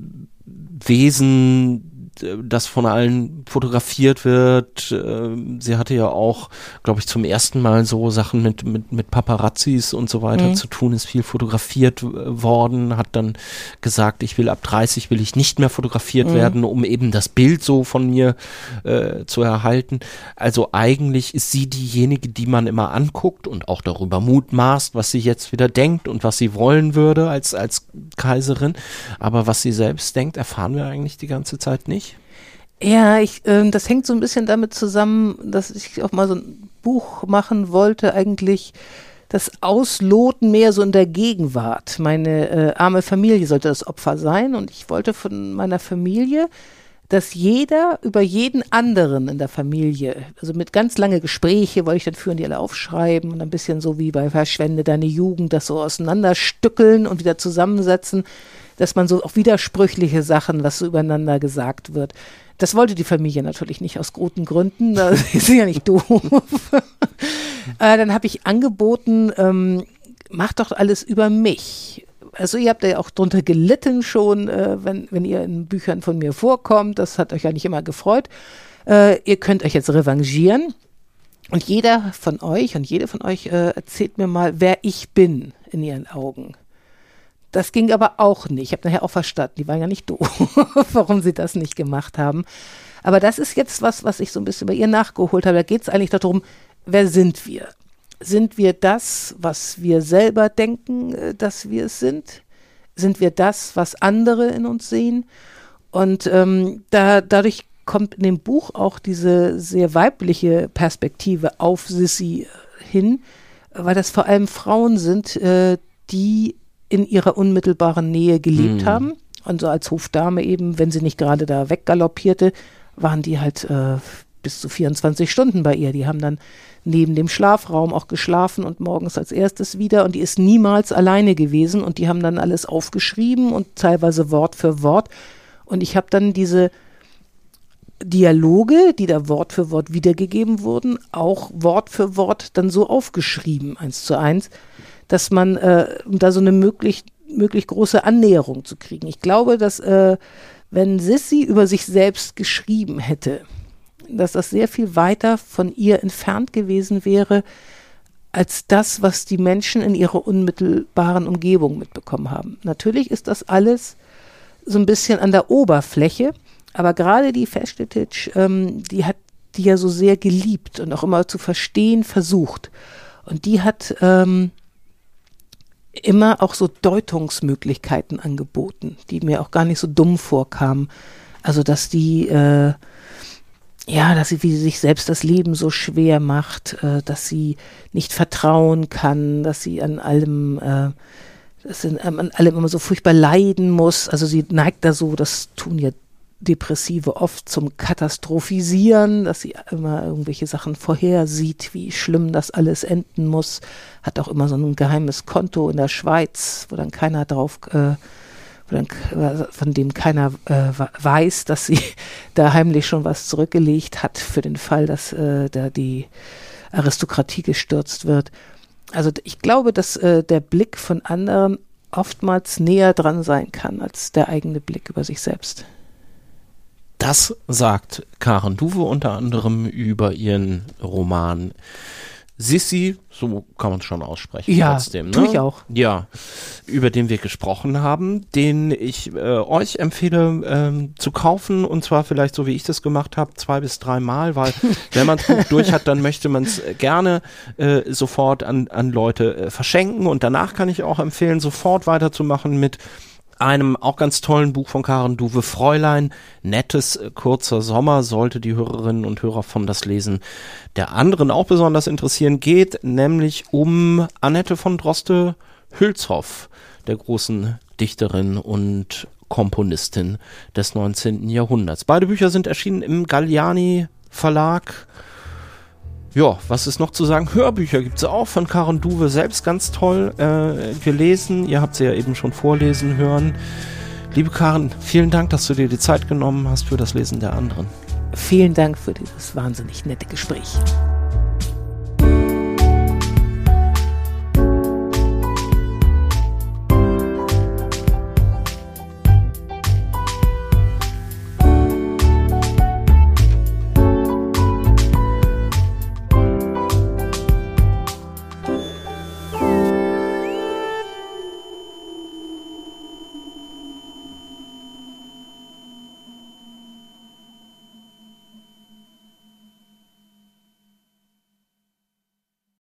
Wesen, das von allen fotografiert wird. Ähm, sie hatte ja auch, glaube ich, zum ersten Mal so Sachen mit, mit, mit Paparazzis und so weiter mhm. zu tun, ist viel fotografiert worden, hat dann gesagt, ich will ab 30 will ich nicht mehr fotografiert mhm. werden, um eben das Bild so von mir äh, zu erhalten. Also eigentlich ist sie diejenige, die man immer anguckt und auch darüber mutmaßt, was sie jetzt wieder denkt und was sie wollen würde als, als Kaiserin. Aber was sie selbst denkt, erfahren wir eigentlich die ganze Zeit nicht. Ja, ich, ähm, das hängt so ein bisschen damit zusammen, dass ich auch mal so ein Buch machen wollte, eigentlich das Ausloten mehr so in der Gegenwart. Meine äh, arme Familie sollte das Opfer sein und ich wollte von meiner Familie, dass jeder über jeden anderen in der Familie, also mit ganz lange Gespräche wollte ich dann führen, die alle aufschreiben und ein bisschen so wie bei Verschwende deine Jugend, das so auseinanderstückeln und wieder zusammensetzen, dass man so auch widersprüchliche Sachen, was so übereinander gesagt wird, das wollte die Familie natürlich nicht aus guten Gründen. Sie sind ja nicht doof. äh, dann habe ich angeboten, ähm, macht doch alles über mich. Also ihr habt ja auch drunter gelitten schon, äh, wenn, wenn ihr in Büchern von mir vorkommt. Das hat euch ja nicht immer gefreut. Äh, ihr könnt euch jetzt revanchieren. Und jeder von euch und jede von euch äh, erzählt mir mal, wer ich bin in ihren Augen. Das ging aber auch nicht. Ich habe nachher auch verstanden, die waren ja nicht doof, warum sie das nicht gemacht haben. Aber das ist jetzt was, was ich so ein bisschen bei ihr nachgeholt habe. Da geht es eigentlich darum, wer sind wir? Sind wir das, was wir selber denken, äh, dass wir es sind? Sind wir das, was andere in uns sehen? Und ähm, da, dadurch kommt in dem Buch auch diese sehr weibliche Perspektive auf Sissy hin, weil das vor allem Frauen sind, äh, die in ihrer unmittelbaren Nähe gelebt mhm. haben. Und so als Hofdame eben, wenn sie nicht gerade da weggaloppierte, waren die halt äh, bis zu 24 Stunden bei ihr. Die haben dann neben dem Schlafraum auch geschlafen und morgens als erstes wieder. Und die ist niemals alleine gewesen. Und die haben dann alles aufgeschrieben und teilweise Wort für Wort. Und ich habe dann diese Dialoge, die da Wort für Wort wiedergegeben wurden, auch Wort für Wort dann so aufgeschrieben, eins zu eins, dass man, äh, um da so eine möglich, möglich große Annäherung zu kriegen. Ich glaube, dass äh, wenn Sissy über sich selbst geschrieben hätte, dass das sehr viel weiter von ihr entfernt gewesen wäre, als das, was die Menschen in ihrer unmittelbaren Umgebung mitbekommen haben. Natürlich ist das alles so ein bisschen an der Oberfläche, aber gerade die Festetitsch, ähm, die hat die ja so sehr geliebt und auch immer zu verstehen versucht. Und die hat ähm, immer auch so Deutungsmöglichkeiten angeboten, die mir auch gar nicht so dumm vorkamen. Also dass die äh, ja, dass sie wie sich selbst das Leben so schwer macht, äh, dass sie nicht vertrauen kann, dass sie an allem äh, dass sie an allem immer so furchtbar leiden muss. Also sie neigt da so, das tun ja Depressive oft zum Katastrophisieren, dass sie immer irgendwelche Sachen vorhersieht, wie schlimm das alles enden muss. Hat auch immer so ein geheimes Konto in der Schweiz, wo dann keiner drauf, äh, dann, von dem keiner äh, weiß, dass sie da heimlich schon was zurückgelegt hat für den Fall, dass äh, da die Aristokratie gestürzt wird. Also ich glaube, dass äh, der Blick von anderen oftmals näher dran sein kann als der eigene Blick über sich selbst. Das sagt Karen Duwe unter anderem über ihren Roman Sissi, so kann man es schon aussprechen. Ja, trotzdem, ne? tue ich auch. Ja, über den wir gesprochen haben, den ich äh, euch empfehle ähm, zu kaufen und zwar vielleicht so wie ich das gemacht habe, zwei bis dreimal, weil wenn man das Buch durch hat, dann möchte man es gerne äh, sofort an, an Leute äh, verschenken und danach kann ich auch empfehlen, sofort weiterzumachen mit einem auch ganz tollen Buch von Karen Duwe Fräulein. Nettes, äh, kurzer Sommer sollte die Hörerinnen und Hörer von das Lesen der anderen auch besonders interessieren. Geht nämlich um Annette von Droste Hülshoff, der großen Dichterin und Komponistin des 19. Jahrhunderts. Beide Bücher sind erschienen im Galliani Verlag ja, was ist noch zu sagen? Hörbücher gibt es auch von Karen Duwe selbst ganz toll äh, gelesen. Ihr habt sie ja eben schon vorlesen hören. Liebe Karen, vielen Dank, dass du dir die Zeit genommen hast für das Lesen der anderen. Vielen Dank für dieses wahnsinnig nette Gespräch.